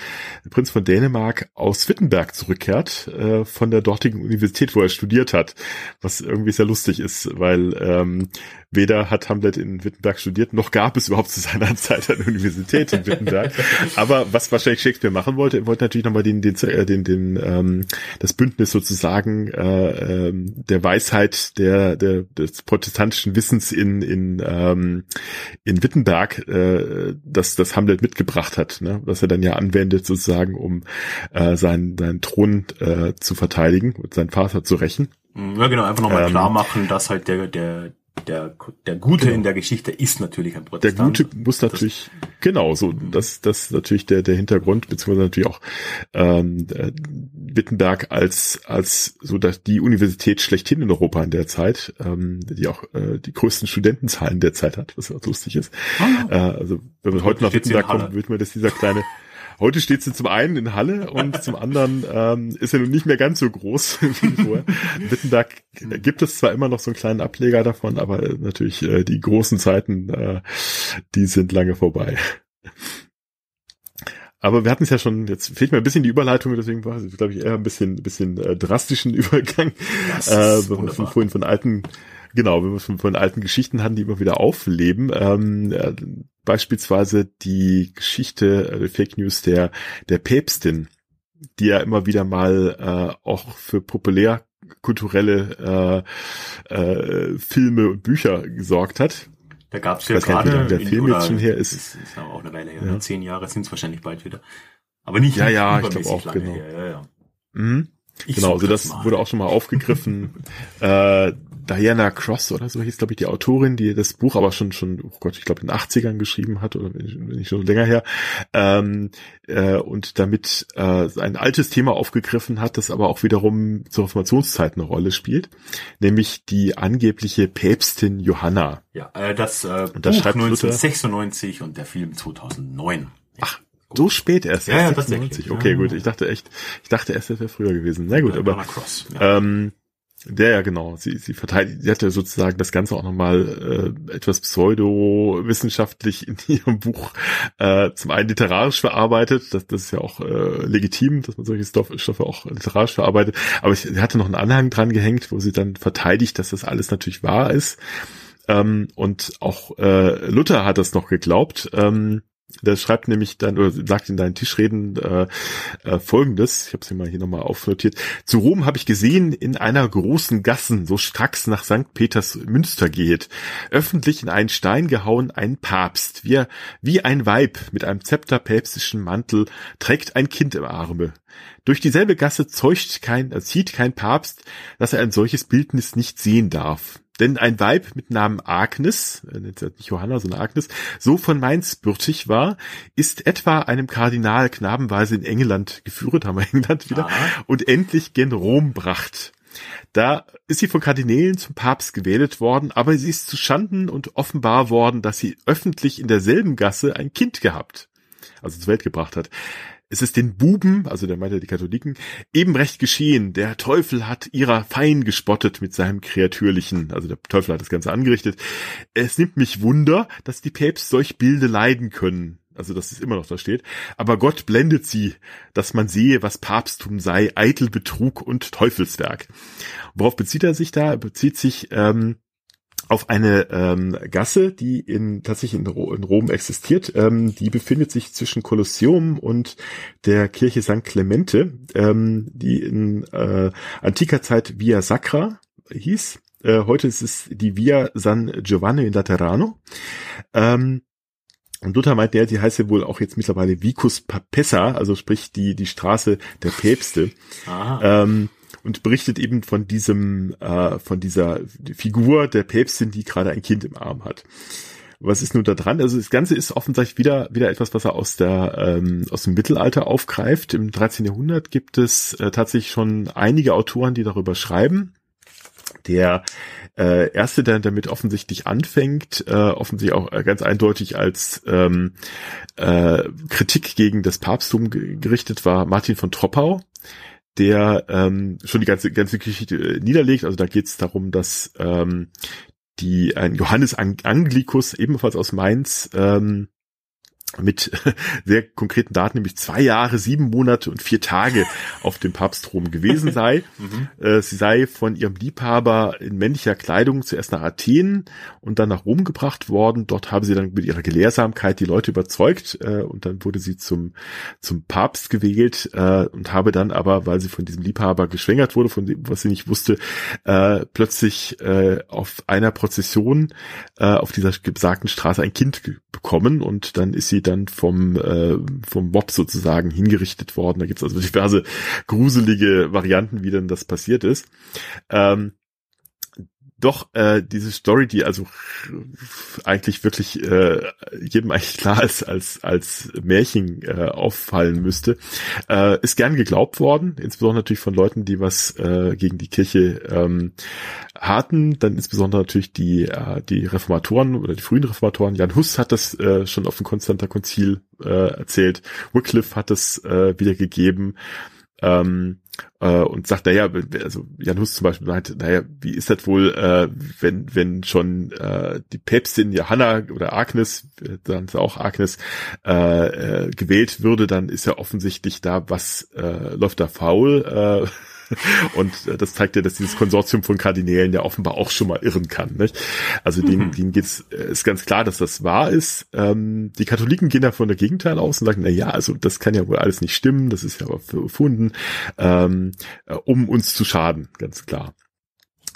Prinz von Dänemark, aus Wittenberg zurückkehrt, äh, von der dortigen Universität, wo er studiert hat, was irgendwie sehr lustig ist, weil ähm, weder hat Hamlet in Wittenberg studiert, noch gab es überhaupt zu seiner Zeit eine Universität in Wittenberg. <laughs> aber was wahrscheinlich Shakespeare machen wollte, er wollte natürlich nochmal den, den, äh, den, den, ähm, das Bündnis sozusagen äh, ähm, der Weisheit der, der des protestantischen Wissens in in ähm, in Wittenberg, äh, das das Hamlet mitgebracht hat, ne? was er dann ja anwendet sozusagen, um äh, seinen seinen Thron äh, zu verteidigen und seinen Vater zu rächen. Ja, genau, einfach nochmal ähm, klar machen, dass halt der der der, der Gute genau. in der Geschichte ist natürlich ein Protestant. Der Gute muss natürlich, das, genau, so, das, das ist natürlich der, der Hintergrund, beziehungsweise natürlich auch, ähm, Wittenberg als, als so dass die Universität schlechthin in Europa in der Zeit, ähm, die auch äh, die größten Studentenzahlen der Zeit hat, was auch lustig ist. Oh. Äh, also, wenn man heute nach Wittenberg kommt, wird man das dieser kleine, Heute steht sie zum einen in Halle und zum anderen ähm, ist er nun nicht mehr ganz so groß <laughs> wie vorher. Wittenberg gibt es zwar immer noch so einen kleinen Ableger davon, aber natürlich äh, die großen Zeiten, äh, die sind lange vorbei. Aber wir hatten es ja schon, jetzt fehlt mir ein bisschen die Überleitung, deswegen war es, glaube ich, eher ein bisschen, bisschen äh, drastischen Übergang. Äh, wenn wir von, vorhin von alten, genau, wenn wir von, von alten Geschichten hatten, die immer wieder aufleben. Ähm, äh, beispielsweise die Geschichte, äh, Fake News der, der Päpstin, die ja immer wieder mal äh, auch für populärkulturelle äh, äh, Filme und Bücher gesorgt hat. Da gab es ja gerade, nicht, der Film jetzt schon her ist. ist, ist auch eine Weile her, ja. zehn Jahre sind es wahrscheinlich bald wieder. Aber nicht ja, ja, ich glaube auch, genau. Her, ja, ja. Mhm. genau, also das mal. wurde auch schon mal aufgegriffen. <laughs> äh, Diana Cross oder so hieß, glaube ich, die Autorin, die das Buch aber schon, schon, oh Gott, ich glaube in den 80ern geschrieben hat oder wenn nicht schon länger her. Ähm, äh, und damit äh, ein altes Thema aufgegriffen hat, das aber auch wiederum zur Reformationszeit eine Rolle spielt, nämlich die angebliche Päpstin Johanna. Ja, äh, das, äh, und das Buch 1996 Luther, und der Film 2009. Ach, so spät erst. Ja, ja, 96. Okay, ja. gut. Ich dachte echt, ich dachte erst, das wäre früher gewesen. Na gut, ja, aber Cross, ja. ähm, der ja genau, sie, sie verteidigt, sie hat ja sozusagen das Ganze auch nochmal äh, etwas pseudo-wissenschaftlich in <laughs> ihrem Buch äh, zum einen literarisch verarbeitet, das, das ist ja auch äh, legitim, dass man solche Stoff, Stoffe auch literarisch verarbeitet, aber ich, sie hatte noch einen Anhang dran gehängt, wo sie dann verteidigt, dass das alles natürlich wahr ist. Ähm, und auch äh, Luther hat das noch geglaubt. Ähm, der schreibt nämlich dann, oder sagt in deinen Tischreden äh, äh, folgendes, ich habe es hier mal hier nochmal aufnotiert. Zu Rom habe ich gesehen, in einer großen Gassen, so stracks nach St. Peters Münster geht, öffentlich in einen Stein gehauen, ein Papst, wie, wie ein Weib mit einem zepterpäpstischen Mantel, trägt ein Kind im Arme. Durch dieselbe Gasse zeugt kein, äh, zieht kein Papst, dass er ein solches Bildnis nicht sehen darf. Denn ein Weib mit Namen Agnes, äh, nicht Johanna, sondern Agnes, so von Mainz bürtig war, ist etwa einem Kardinal knabenweise in England geführt, haben wir <laughs> England wieder, Aha. und endlich gen Rom bracht. Da ist sie von Kardinälen zum Papst gewählt worden, aber sie ist zu Schanden und offenbar worden, dass sie öffentlich in derselben Gasse ein Kind gehabt, also zur Welt gebracht hat. Es ist den Buben, also der meinte die Katholiken, eben recht geschehen. Der Teufel hat ihrer fein gespottet mit seinem Kreatürlichen. Also der Teufel hat das Ganze angerichtet. Es nimmt mich Wunder, dass die Päpste solch Bilde leiden können. Also, dass es immer noch da steht. Aber Gott blendet sie, dass man sehe, was Papsttum sei, eitel Betrug und Teufelswerk. Worauf bezieht er sich da? Er bezieht sich ähm, auf eine ähm, Gasse, die in tatsächlich in, in Rom existiert. Ähm, die befindet sich zwischen Kolosseum und der Kirche St. Clemente, ähm, die in äh, antiker Zeit Via Sacra hieß. Äh, heute ist es die Via San Giovanni in Laterano. Ähm, und Luther meint, ja, die heißt ja wohl auch jetzt mittlerweile Vicus Papessa, also sprich die, die Straße der Päpste. Ähm, und berichtet eben von diesem, äh, von dieser Figur der Päpstin, die gerade ein Kind im Arm hat. Was ist nun da dran? Also das Ganze ist offensichtlich wieder wieder etwas, was er aus der ähm, aus dem Mittelalter aufgreift. Im 13. Jahrhundert gibt es äh, tatsächlich schon einige Autoren, die darüber schreiben. Der äh, erste, der damit offensichtlich anfängt, äh, offensichtlich auch äh, ganz eindeutig als ähm, äh, Kritik gegen das Papsttum gerichtet war, Martin von Troppau, der ähm, schon die ganze ganze Geschichte äh, niederlegt. Also da geht es darum, dass ähm, die ein Johannes Anglikus ebenfalls aus Mainz ähm, mit <laughs> sehr konkreten Daten, nämlich zwei Jahre, sieben Monate und vier Tage auf dem Papstthron gewesen <laughs> sei. mhm. äh, sie sei von ihrem Liebhaber in männlicher Kleidung zuerst nach Athen und dann nach Rom gebracht worden. Dort habe sie dann mit ihrer Gelehrsamkeit die Leute überzeugt äh, und dann wurde sie zum, zum Papst gewählt äh, und habe dann aber, weil sie von diesem Liebhaber geschwängert wurde, von dem, was sie nicht wusste, plötzlich auf einer Prozession auf dieser besagten Straße ein Kind bekommen und dann ist sie dann vom, äh, vom Mob sozusagen hingerichtet worden. Da gibt es also <laughs> diverse gruselige Varianten, wie denn das passiert ist. Ähm, doch äh, diese Story, die also eigentlich wirklich äh, jedem eigentlich klar ist, als als Märchen äh, auffallen müsste, äh, ist gern geglaubt worden, insbesondere natürlich von Leuten, die was äh, gegen die Kirche ähm, hatten, dann insbesondere natürlich die äh, die Reformatoren oder die frühen Reformatoren. Jan Hus hat das äh, schon auf dem Konstanter Konzil äh, erzählt, Wycliffe hat es äh, wiedergegeben. Ähm, äh, und sagt, naja, also Jan Hus zum Beispiel meint, naja, wie ist das wohl, äh, wenn, wenn schon äh, die Päpstin Johanna oder Agnes, dann ist auch Agnes, äh, äh, gewählt würde, dann ist ja offensichtlich da was, äh, läuft da faul. Äh, <laughs> und äh, das zeigt ja, dass dieses Konsortium von Kardinälen ja offenbar auch schon mal irren kann. Nicht? Also mhm. denen, denen geht's, äh, ist ganz klar, dass das wahr ist. Ähm, die Katholiken gehen da von der Gegenteil aus und sagen, na ja, also das kann ja wohl alles nicht stimmen, das ist ja erfunden, ähm, äh, um uns zu schaden, ganz klar.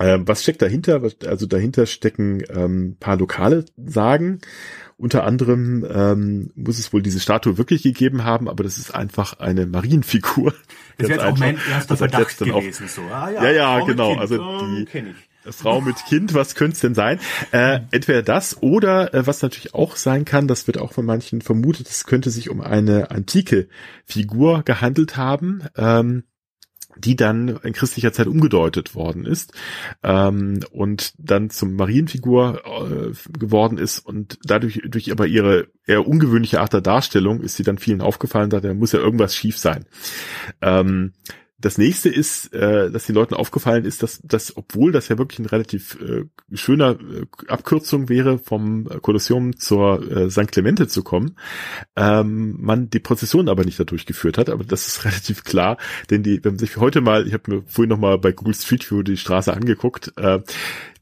Ähm, was steckt dahinter? Also dahinter stecken ähm, paar lokale Sagen. Unter anderem ähm, muss es wohl diese Statue wirklich gegeben haben, aber das ist einfach eine Marienfigur. Das wäre auch mein erster Verdacht gewesen. So. Ah, ja, ja, ja genau. Kind, also die Frau mit Kind, was könnte es denn sein? Äh, entweder das oder äh, was natürlich auch sein kann, das wird auch von manchen vermutet, es könnte sich um eine antike Figur gehandelt haben. Ähm, die dann in christlicher Zeit umgedeutet worden ist ähm, und dann zum Marienfigur äh, geworden ist und dadurch durch aber ihre eher ungewöhnliche Art der Darstellung ist sie dann vielen aufgefallen, da muss ja irgendwas schief sein. Ähm, das nächste ist, äh, dass den Leuten aufgefallen ist, dass, dass obwohl das ja wirklich ein relativ äh, schöner äh, Abkürzung wäre, vom Kolosseum zur äh, St. Clemente zu kommen, ähm, man die Prozession aber nicht da durchgeführt hat. Aber das ist <laughs> relativ klar, denn die, wenn man sich heute mal, ich habe mir vorhin noch mal bei Google Street View die Straße angeguckt, äh,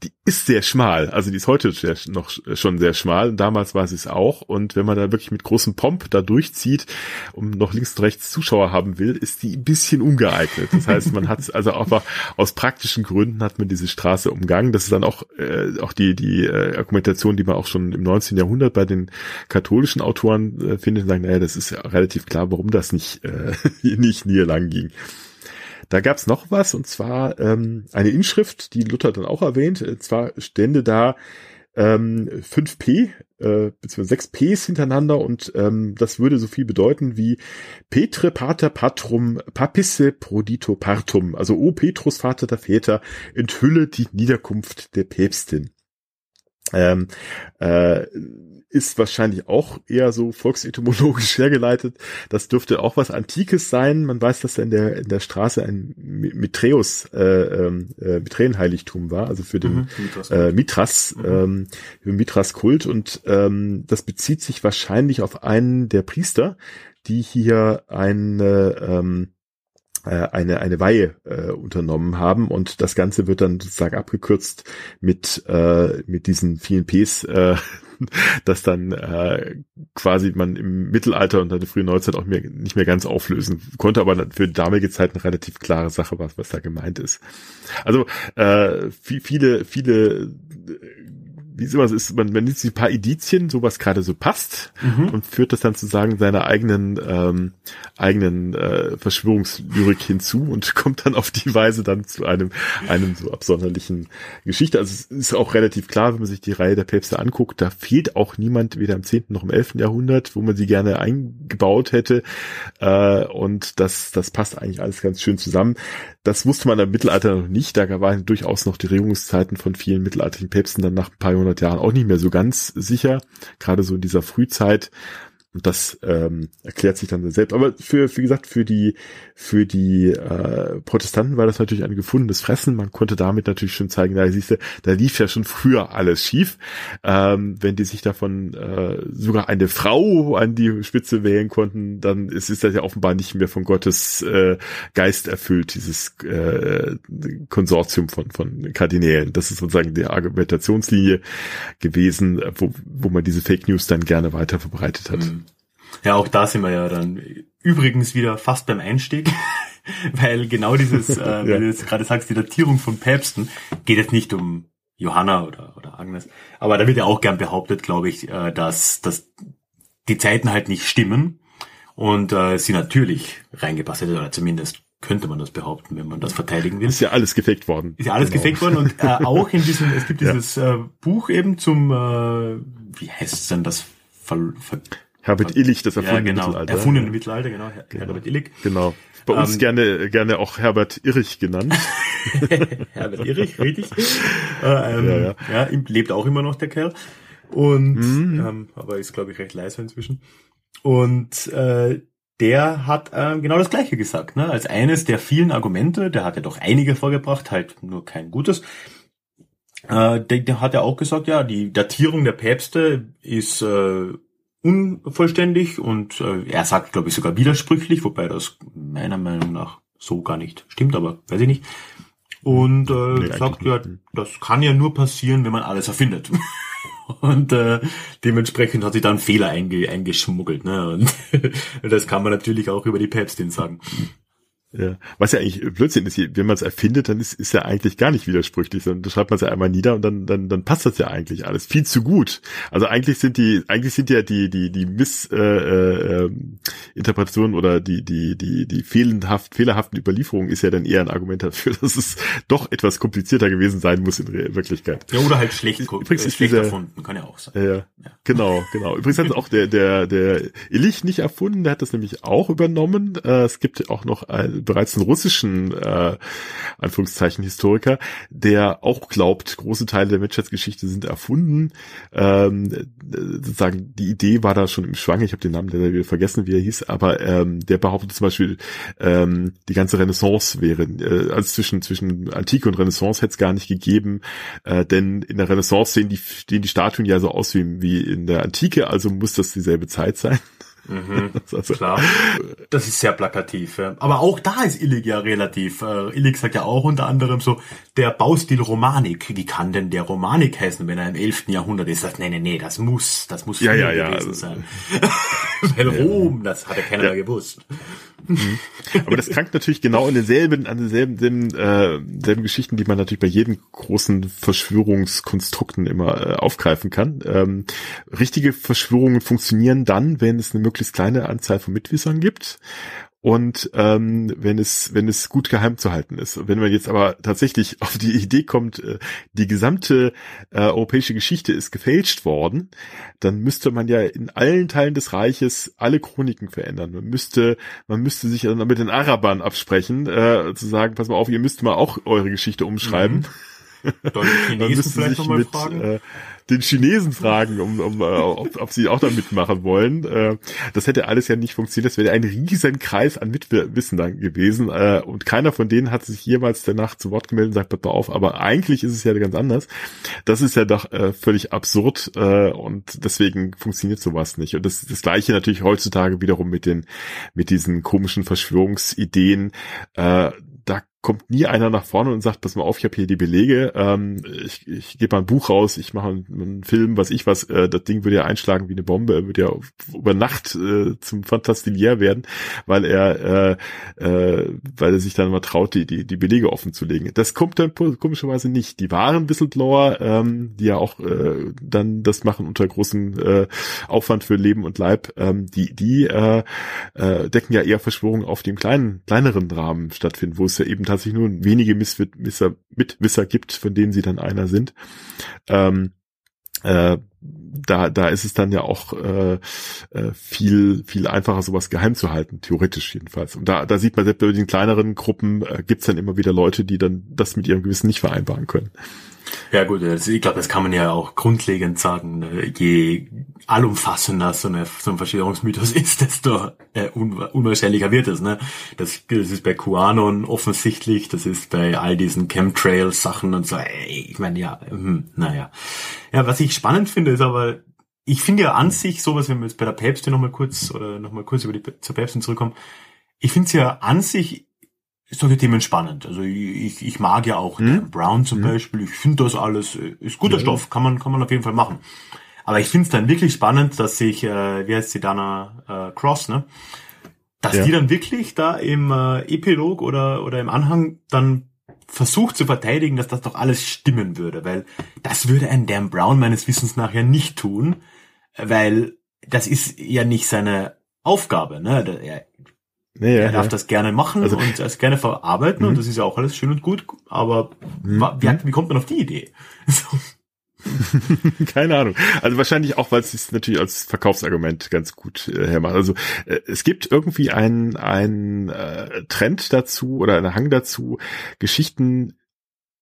die ist sehr schmal. Also die ist heute sehr, noch schon sehr schmal. Damals war sie es auch. Und wenn man da wirklich mit großem Pomp da durchzieht und noch links und rechts Zuschauer haben will, ist die ein bisschen ungeeignet. Das heißt, man hat also einfach aus praktischen Gründen hat man diese Straße umgangen. Das ist dann auch, äh, auch die, die äh, Argumentation, die man auch schon im 19. Jahrhundert bei den katholischen Autoren äh, findet, und sagen, naja, das ist ja relativ klar, warum das nicht, äh, <laughs> nicht nie lang ging. Da gab's noch was, und zwar ähm, eine Inschrift, die Luther dann auch erwähnt. Und zwar stände da ähm, 5p, äh, beziehungsweise 6 Ps hintereinander und ähm, das würde so viel bedeuten wie Petre pater patrum papisse prodito partum. Also O Petrus, Vater der Väter, enthülle die Niederkunft der Päpstin. Ähm, äh, ist wahrscheinlich auch eher so volksetymologisch <laughs> hergeleitet. Das dürfte auch was Antikes sein. Man weiß, dass da in der, in der Straße ein Mitreus, äh, ähm, äh, Miträenheiligtum war, also für den mhm, Mitras, äh, Mitras, mhm. ähm, für Mitras-Kult. Und ähm, das bezieht sich wahrscheinlich auf einen der Priester, die hier eine, ähm, äh, eine eine Weihe äh, unternommen haben und das Ganze wird dann sozusagen abgekürzt mit äh, mit diesen vielen Ps äh, <laughs> dass dann äh, quasi man im Mittelalter und dann der frühen Neuzeit auch mehr, nicht mehr ganz auflösen konnte, aber für damalige Zeit eine relativ klare Sache war, was da gemeint ist. Also äh, viele, viele wie ist immer, ist, man, man nimmt sich ein paar Edizien, so was gerade so passt mhm. und führt das dann sozusagen seiner eigenen ähm, eigenen äh, Verschwörungslyrik hinzu und <laughs> kommt dann auf die Weise dann zu einem einem so absonderlichen Geschichte. Also es ist auch relativ klar, wenn man sich die Reihe der Päpste anguckt, da fehlt auch niemand weder im 10. noch im 11. Jahrhundert, wo man sie gerne eingebaut hätte äh, und das das passt eigentlich alles ganz schön zusammen. Das wusste man im Mittelalter noch nicht. Da waren durchaus noch die Regierungszeiten von vielen mittelalterlichen Päpsten dann nach ein paar hundert Jahren auch nicht mehr so ganz sicher. Gerade so in dieser Frühzeit und das ähm, erklärt sich dann selbst. Aber für, wie gesagt, für die, für die äh, Protestanten war das natürlich ein gefundenes Fressen. Man konnte damit natürlich schon zeigen, da siehst du, da lief ja schon früher alles schief. Ähm, wenn die sich davon äh, sogar eine Frau an die Spitze wählen konnten, dann ist, ist das ja offenbar nicht mehr von Gottes äh, Geist erfüllt, dieses äh, Konsortium von, von Kardinälen. Das ist sozusagen die Argumentationslinie gewesen, wo, wo man diese Fake News dann gerne weiter verbreitet hat. Mhm. Ja, auch da sind wir ja dann übrigens wieder fast beim Einstieg, <laughs> weil genau dieses, äh, <laughs> ja. wenn du jetzt gerade sagst, die Datierung von Päpsten, geht jetzt nicht um Johanna oder, oder Agnes, aber da wird ja auch gern behauptet, glaube ich, äh, dass, dass die Zeiten halt nicht stimmen und äh, sie natürlich reingepasst hätte, oder zumindest könnte man das behaupten, wenn man das verteidigen will. Ist ja alles gefaked worden. Ist ja alles genau. gefaked worden und äh, <laughs> auch in diesem, es gibt dieses ja. äh, Buch eben zum, äh, wie heißt es denn das? Ver, ver, Herbert Illich, das erfundene ja, genau. Mittelalter. Erfundene Mittelalter, genau. genau. Herbert Illich. Genau. Bei uns ähm, gerne, gerne auch Herbert Irrich genannt. <laughs> Herbert Irrich, richtig. <laughs> Äh, ähm, ja, ja. ja, lebt auch immer noch der Kerl. Und mhm. ähm, aber ist, glaube ich, recht leise inzwischen. Und äh, der hat äh, genau das Gleiche gesagt. Ne? Als eines der vielen Argumente, der hat ja doch einige vorgebracht, halt nur kein gutes. Äh, der, der hat ja auch gesagt, ja, die Datierung der Päpste ist äh, unvollständig und äh, er sagt, glaube ich, sogar widersprüchlich, wobei das meiner Meinung nach so gar nicht stimmt, aber weiß ich nicht. Und äh, nee, sagt ja, das kann ja nur passieren, wenn man alles erfindet. <laughs> und äh, dementsprechend hat sie dann Fehler einge eingeschmuggelt. Ne? Und <laughs> das kann man natürlich auch über die Päpstin sagen. Ja, was ja eigentlich Blödsinn ist, wenn man es erfindet, dann ist, ist ja eigentlich gar nicht widersprüchlich, sondern da schreibt man es ja einmal nieder und dann, dann, dann passt das ja eigentlich alles viel zu gut. Also eigentlich sind die, eigentlich sind ja die, die, die Missinterpretationen äh, äh, oder die, die, die, die fehlenhaft, fehlerhaften Überlieferungen ist ja dann eher ein Argument dafür, <laughs> dass es doch etwas komplizierter gewesen sein muss in Wirklichkeit. Ja, oder halt schlecht, Übrigens äh, schlecht dieser, erfunden, kann ja auch sein. Ja, ja. Genau, genau. Übrigens hat es auch der, der, der Illich nicht erfunden, der hat das nämlich auch übernommen. Äh, es gibt auch noch ein bereits einen russischen äh, Anführungszeichen Historiker, der auch glaubt, große Teile der Menschheitsgeschichte sind erfunden. Ähm, sozusagen die Idee war da schon im Schwange. Ich habe den Namen der wieder vergessen, wie er hieß, aber ähm, der behauptet zum Beispiel, ähm, die ganze Renaissance wäre, äh, also zwischen zwischen Antike und Renaissance hätte es gar nicht gegeben, äh, denn in der Renaissance sehen die sehen die Statuen ja so aus wie, wie in der Antike, also muss das dieselbe Zeit sein. Mhm, <laughs> also, klar. Das ist sehr plakativ. Ja. Aber auch da ist Illig ja relativ. Äh, Illig sagt ja auch unter anderem so, der Baustil Romanik. Wie kann denn der Romanik heißen, wenn er im 11. Jahrhundert ist? Das, nee, nee, nee, das muss, das muss ja, ja, ja, sein. <laughs> Weil Rom, das hat ja keiner ja. gewusst. Mhm. Aber das krankt natürlich genau an denselben, an denselben, selben, äh, selben Geschichten, die man natürlich bei jedem großen Verschwörungskonstrukten immer äh, aufgreifen kann. Ähm, richtige Verschwörungen funktionieren dann, wenn es eine möglichst kleine Anzahl von Mitwissern gibt und ähm, wenn es wenn es gut geheim zu halten ist. Wenn man jetzt aber tatsächlich auf die Idee kommt, äh, die gesamte äh, europäische Geschichte ist gefälscht worden, dann müsste man ja in allen Teilen des Reiches alle Chroniken verändern. Man müsste man müsste sich dann mit den Arabern absprechen, äh, zu sagen, pass mal auf, ihr müsst mal auch eure Geschichte umschreiben. Mhm. Dann <laughs> Chinesen vielleicht nochmal fragen. Äh, den Chinesen fragen, um, um, uh, ob, ob sie auch da mitmachen wollen. Uh, das hätte alles ja nicht funktioniert. Das wäre ein riesen Kreis an Mitwissen dann gewesen. Uh, und keiner von denen hat sich jemals danach zu Wort gemeldet und sagt, pass auf, aber eigentlich ist es ja ganz anders. Das ist ja doch völlig absurd und deswegen funktioniert sowas nicht. Und das, das gleiche natürlich heutzutage wiederum mit den, mit diesen komischen Verschwörungsideen da kommt nie einer nach vorne und sagt, pass mal auf, ich habe hier die Belege, ähm, ich, ich gebe mal ein Buch raus, ich mache einen, einen, Film, was ich was, äh, das Ding würde ja einschlagen wie eine Bombe, würde ja über Nacht äh, zum Fantastilier werden, weil er äh, äh, weil er sich dann mal traut, die, die, die Belege offen zu legen. Das kommt dann komischerweise nicht. Die wahren Whistleblower, ähm, die ja auch äh, dann das machen unter großem äh, Aufwand für Leben und Leib, ähm, die, die äh, äh, decken ja eher Verschwörungen auf dem kleinen, kleineren Rahmen stattfinden, wo es ja eben tatsächlich nur wenige Misswisser, Mitwisser gibt, von denen sie dann einer sind. Ähm, äh, da, da ist es dann ja auch äh, äh, viel, viel einfacher, sowas geheim zu halten, theoretisch jedenfalls. Und da, da sieht man, selbst bei den kleineren Gruppen äh, gibt es dann immer wieder Leute, die dann das mit ihrem Gewissen nicht vereinbaren können. Ja gut, ich glaube, das kann man ja auch grundlegend sagen. Je allumfassender so, eine, so ein Verschwörungsmythos <laughs> ist, desto äh, unwahrscheinlicher wird es. Ne? Das, das ist bei QAnon offensichtlich, das ist bei all diesen Chemtrails-Sachen und so. Ey, ich meine, ja, hm, naja. Ja, was ich spannend finde, ist aber, ich finde ja an sich sowas, wenn wir jetzt bei der Päpstin nochmal kurz oder nochmal kurz über die zur Päpstin zurückkommen, ich finde es ja an sich solche Themen spannend. Also ich, ich mag ja auch hm? Brown zum hm? Beispiel. Ich finde das alles äh, ist guter ja. Stoff, kann man kann man auf jeden Fall machen. Aber ich finde es dann wirklich spannend, dass sich, äh, wie heißt sie, Dana äh, Cross, ne? Dass ja. die dann wirklich da im äh, Epilog oder oder im Anhang dann versucht zu verteidigen, dass das doch alles stimmen würde, weil das würde ein Dan Brown meines Wissens nachher nicht tun, weil das ist ja nicht seine Aufgabe, ne? Er, Ja, er darf ja. das gerne machen also, und es gerne verarbeiten und mhm. das ist ja auch alles schön und gut, aber mhm. wie, wie kommt man auf die Idee? <laughs> <laughs> Keine Ahnung. Also wahrscheinlich auch, weil es sich natürlich als Verkaufsargument ganz gut äh, hermacht. Also äh, es gibt irgendwie einen ein, äh, Trend dazu oder einen Hang dazu, Geschichten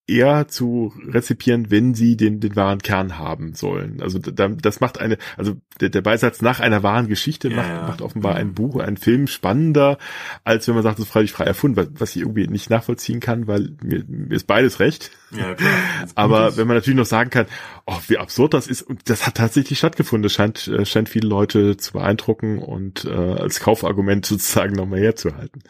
eher zu rezipieren, wenn sie den, den wahren Kern haben sollen. Also da, das macht eine, also der, der Beisatz nach einer wahren Geschichte ja, macht, ja. macht offenbar ein Buch, einen Film spannender, als wenn man sagt, es ist freilich frei erfunden, was, was ich irgendwie nicht nachvollziehen kann, weil mir, mir ist beides recht. Ja, klar. <laughs> Aber wenn man natürlich noch sagen kann, oh, wie absurd das ist, und das hat tatsächlich stattgefunden, das scheint, äh, scheint viele Leute zu beeindrucken und äh, als Kaufargument <laughs> sozusagen nochmal herzuhalten.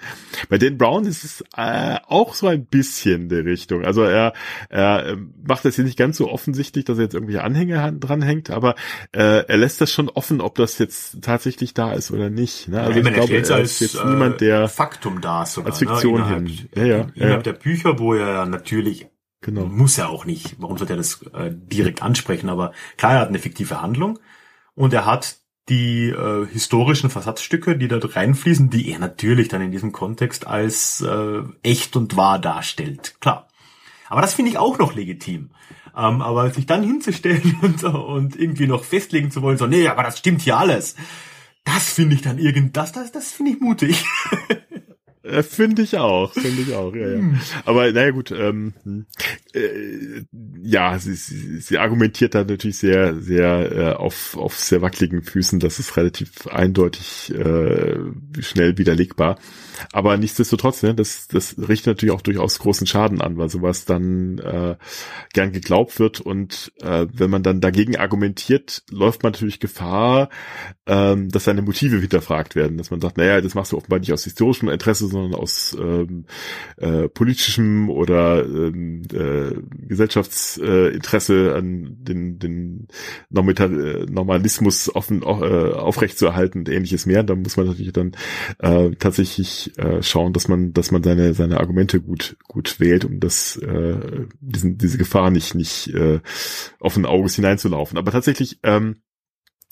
Bei Dan Brown ist es äh, auch so ein bisschen der Richtung. Also er, er ähm, macht das hier nicht ganz so offensichtlich, dass er jetzt irgendwelche Anhänge dranhängt, aber äh, er lässt das schon offen, ob das jetzt tatsächlich da ist oder nicht. Ne? Also ja, ich, glaube, er ist als, jetzt äh, niemand, der Faktum da sogar, als Fiktion ne? hin. Ja, ja, innerhalb ja. der Bücher, wo er natürlich Genau. Muss er auch nicht. Warum sollte er das äh, direkt ansprechen? Aber klar, er hat eine fiktive Handlung und er hat die äh, historischen Versatzstücke, die da reinfließen, die er natürlich dann in diesem Kontext als äh, echt und wahr darstellt. Klar. Aber das finde ich auch noch legitim. Ähm, aber sich dann hinzustellen <laughs> und, und irgendwie noch festlegen zu wollen, so, nee, aber das stimmt hier alles. Das finde ich dann irgend, das, das, das finde ich mutig. <laughs> Äh, finde ich auch, finde ich auch, ja, ja. Hm. Aber naja gut, ähm, äh, ja, sie, sie, sie argumentiert da natürlich sehr, sehr äh, auf, auf sehr wackeligen Füßen, das ist relativ eindeutig äh, schnell widerlegbar. Aber nichtsdestotrotz, ne, das, das richtet natürlich auch durchaus großen Schaden an, weil sowas dann äh, gern geglaubt wird und äh, wenn man dann dagegen argumentiert, läuft man natürlich Gefahr, ähm, dass seine Motive hinterfragt werden, dass man sagt, naja, das machst du offenbar nicht aus historischem Interesse, sondern aus ähm, äh, politischem oder ähm, äh, Gesellschaftsinteresse äh, an den, den Normalismus offen, äh, aufrechtzuerhalten und ähnliches mehr. Da muss man natürlich dann äh, tatsächlich äh, schauen, dass man, dass man seine, seine Argumente gut, gut wählt, um das, äh, diesen, diese Gefahr nicht, nicht äh, offenen Auges hineinzulaufen. Aber tatsächlich, ähm,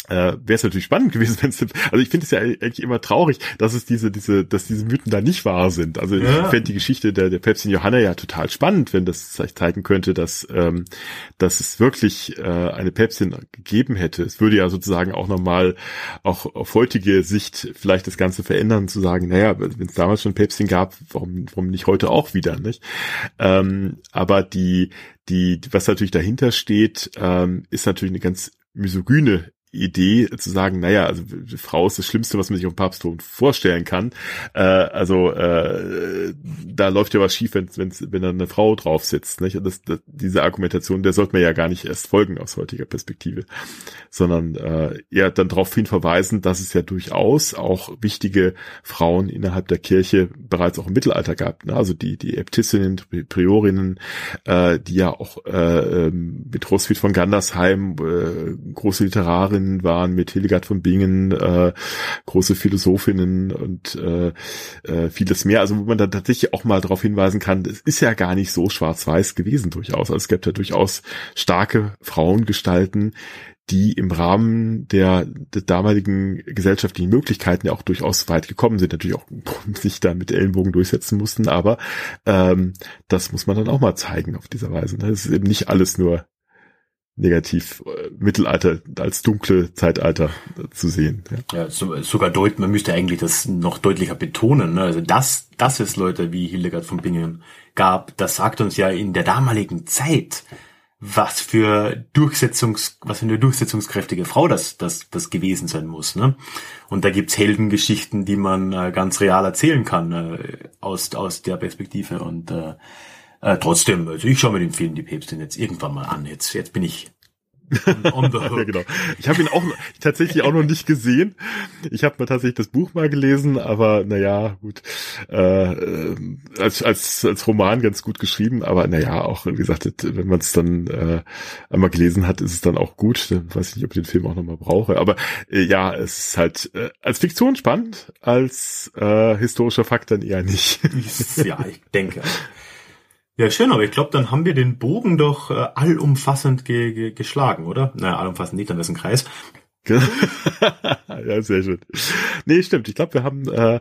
äh, wäre es natürlich spannend gewesen, <laughs> wenn es also ich finde es ja eigentlich immer traurig, dass es diese diese dass diese Mythen da nicht wahr sind. Also ja. ich fände die Geschichte der der Päpstin Johanna ja total spannend, wenn das zeigen könnte, dass ähm, dass es wirklich äh, eine Päpstin gegeben hätte. Es würde ja sozusagen auch nochmal auch auf heutige Sicht vielleicht das Ganze verändern, zu sagen, naja, wenn es damals schon Päpstin gab, warum warum nicht heute auch wieder, nicht? Ähm, aber die die was natürlich dahinter steht, ähm, ist natürlich eine ganz misogyne Idee zu sagen, naja, also Frau ist das Schlimmste, was man sich auf dem Papstthron vorstellen kann. Äh, also äh, da läuft ja was schief, wenn, wenn's, wenn da eine Frau drauf sitzt. Nicht? Das, das, diese Argumentation, der sollte man ja gar nicht erst folgen aus heutiger Perspektive, sondern äh, eher dann darauf hin verweisen, dass es ja durchaus auch wichtige Frauen innerhalb der Kirche bereits auch im Mittelalter gab. Ne? Also die, die Äbtissinnen, Priorinnen, äh, die ja auch äh, ähm, mit Roswitha von Gandersheim, äh, große Literarin, Philosophinnen waren mit Hildegard von Bingen, äh, große Philosophinnen und äh, äh, vieles mehr. Also wo man dann tatsächlich auch mal darauf hinweisen kann, es ist ja gar nicht so schwarz-weiß gewesen durchaus. Also es gibt ja durchaus starke Frauengestalten, die im Rahmen der, der damaligen gesellschaftlichen Möglichkeiten ja auch durchaus weit gekommen sind, natürlich auch sich da mit Ellenbogen durchsetzen mussten, aber ähm, das muss man dann auch mal zeigen auf dieser Weise. Ne? Es ist eben nicht alles nur negativ äh, Mittelalter als dunkle Zeitalter äh, zu sehen. Ja, ja so, sogar deuten, man müsste eigentlich das noch deutlicher betonen. Ne? Also dass, dass es Leute wie Hildegard von Bingen gab, das sagt uns ja in der damaligen Zeit, was für Durchsetzungs, was für eine durchsetzungskräftige Frau das, das, das gewesen sein muss. Ne? Und da gibt's Heldengeschichten, die man äh, ganz real erzählen kann äh, aus, aus der Perspektive. Und äh, äh, trotzdem, also ich schaue mir den Film Die Päpstin jetzt irgendwann mal an. Jetzt, jetzt bin ich on, the <laughs> hook. ja, genau. Ich habe ihn auch tatsächlich auch noch nicht gesehen. Ich habe mir tatsächlich das Buch mal gelesen, aber naja, gut. Äh, äh, als, als, als Roman ganz gut geschrieben, aber naja, auch wie gesagt, wenn man es dann äh, einmal gelesen hat, ist es dann auch gut. Dann weiß ich nicht, ob ich den Film auch nochmal brauche. Aber äh, ja, es ist halt äh, als Fiktion spannend, als äh, historischer Fakt dann eher nicht. ja, ich denke. <laughs> Ja, schön, aber ich glaube, dann haben wir den Bogen doch äh, allumfassend ge ge geschlagen, oder? Naja, allumfassend nicht, dann ist ein Kreis. <laughs> ja, sehr schön. Nee, stimmt. Ich glaube, wir haben äh,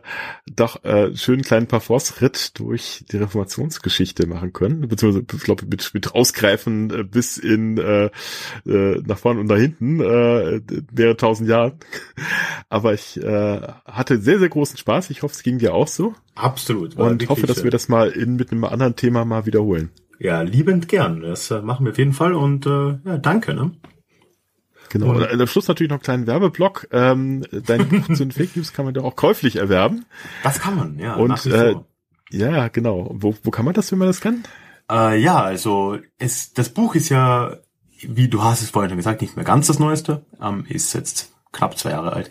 doch äh, einen schönen kleinen Parforce-Ritt durch die Reformationsgeschichte machen können, beziehungsweise ich glaube mit, mit Ausgreifen äh, bis in äh, äh, nach vorne und nach hinten äh, mehrere tausend Jahren. Aber ich äh, hatte sehr, sehr großen Spaß. Ich hoffe, es ging dir auch so. Absolut. Und hoffe, dass wir das mal in mit einem anderen Thema mal wiederholen. Ja, liebend gern. Das äh, machen wir auf jeden Fall und äh, ja, danke. Ne? Genau. Und am Schluss natürlich noch einen kleinen Werbeblock. Ähm, dein <laughs> Buch zu den Fake News kann man ja auch käuflich erwerben. Das kann man, ja. Und äh, ja, genau. Wo, wo kann man das, wenn man das kann? Äh, ja, also es, das Buch ist ja, wie du hast es vorhin schon gesagt, nicht mehr ganz das Neueste. Ähm, ist jetzt knapp zwei Jahre alt.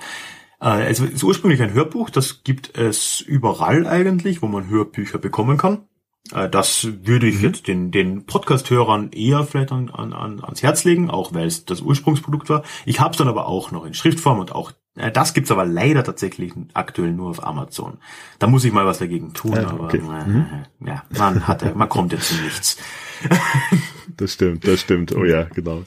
Äh, es ist ursprünglich ein Hörbuch, das gibt es überall eigentlich, wo man Hörbücher bekommen kann. Äh, das würde ich mhm. jetzt den, den Podcast-Hörern eher vielleicht an, an, ans Herz legen, auch weil es das Ursprungsprodukt war. Ich habe es dann aber auch noch in Schriftform und auch das gibt's aber leider tatsächlich aktuell nur auf Amazon. Da muss ich mal was dagegen tun, ja, aber äh, mhm. ja, man hat, man kommt jetzt zu nichts. <laughs> das stimmt, das stimmt. Oh ja, genau.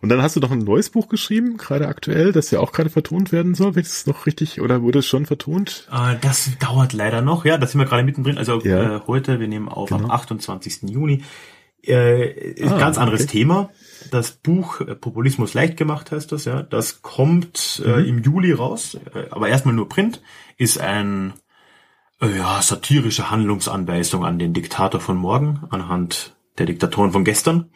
Und dann hast du noch ein neues Buch geschrieben, gerade aktuell, das ja auch gerade vertont werden soll. Wird es noch richtig oder wurde es schon vertont? Äh, das dauert leider noch, ja, da sind wir gerade mittendrin. Also ja. äh, heute, wir nehmen auf genau. am 28. Juni. Äh, ist ah, ganz anderes okay. Thema. Das Buch äh, Populismus leicht gemacht heißt das, ja. Das kommt äh, mhm. im Juli raus, äh, aber erstmal nur Print, ist ein äh, ja, satirische Handlungsanweisung an den Diktator von morgen anhand der Diktatoren von gestern.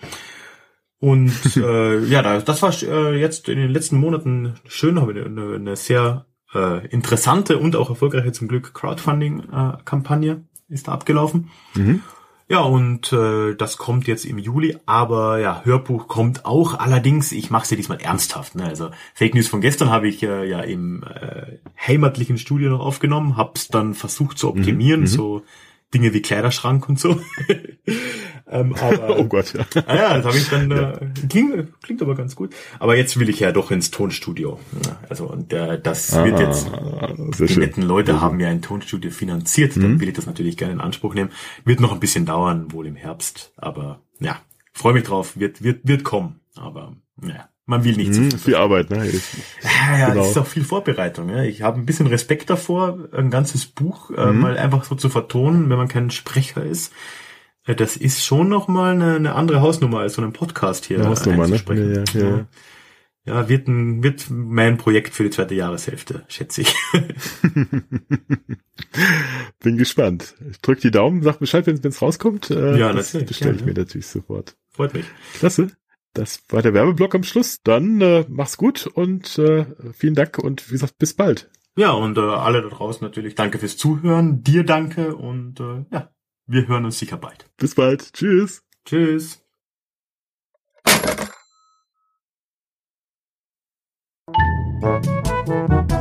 Und <laughs> äh, ja, das war äh, jetzt in den letzten Monaten schön, habe eine, eine sehr äh, interessante und auch erfolgreiche zum Glück Crowdfunding-Kampagne äh, ist da abgelaufen. Mhm. Ja, und äh, das kommt jetzt im Juli, aber ja, Hörbuch kommt auch. Allerdings, ich mache es ja diesmal ernsthaft. Ne? Also Fake News von gestern habe ich äh, ja im äh, heimatlichen Studio noch aufgenommen, hab's dann versucht zu optimieren, mhm. so Dinge wie Kleiderschrank und so. <laughs> ähm, aber, <laughs> oh Gott, ja. Ah ja, das habe ich dann, ja. äh, klingt, klingt aber ganz gut. Aber jetzt will ich ja doch ins Tonstudio. Also und äh, das ah, wird jetzt, die schön. netten Leute haben ja ein Tonstudio finanziert, dann mhm. will ich das natürlich gerne in Anspruch nehmen. Wird noch ein bisschen dauern, wohl im Herbst. Aber ja, freue mich drauf, wird, wird, wird kommen. Aber ja. Man will nicht zu viel. Arbeit, ne? Ja, ja genau. das ist auch viel Vorbereitung. Ja. Ich habe ein bisschen Respekt davor, ein ganzes Buch äh, mhm. mal einfach so zu vertonen, wenn man kein Sprecher ist. Äh, das ist schon noch mal eine, eine andere Hausnummer als so ein Podcast hier. Eine Hausnummer, ne? Ja, ja, ja. ja, wird, ein, wird mein Projekt für die zweite Jahreshälfte, schätze ich. <laughs> Bin gespannt. Ich drück die Daumen, sag Bescheid, wenn es rauskommt. Äh, ja, das bestelle ich mir natürlich sofort. Freut mich. Klasse. Das war der Werbeblock am Schluss. Dann äh, mach's gut und äh, vielen Dank und wie gesagt, bis bald. Ja, und äh, alle da draußen natürlich danke fürs Zuhören. Dir danke und äh, ja, wir hören uns sicher bald. Bis bald. Tschüss. Tschüss. Thank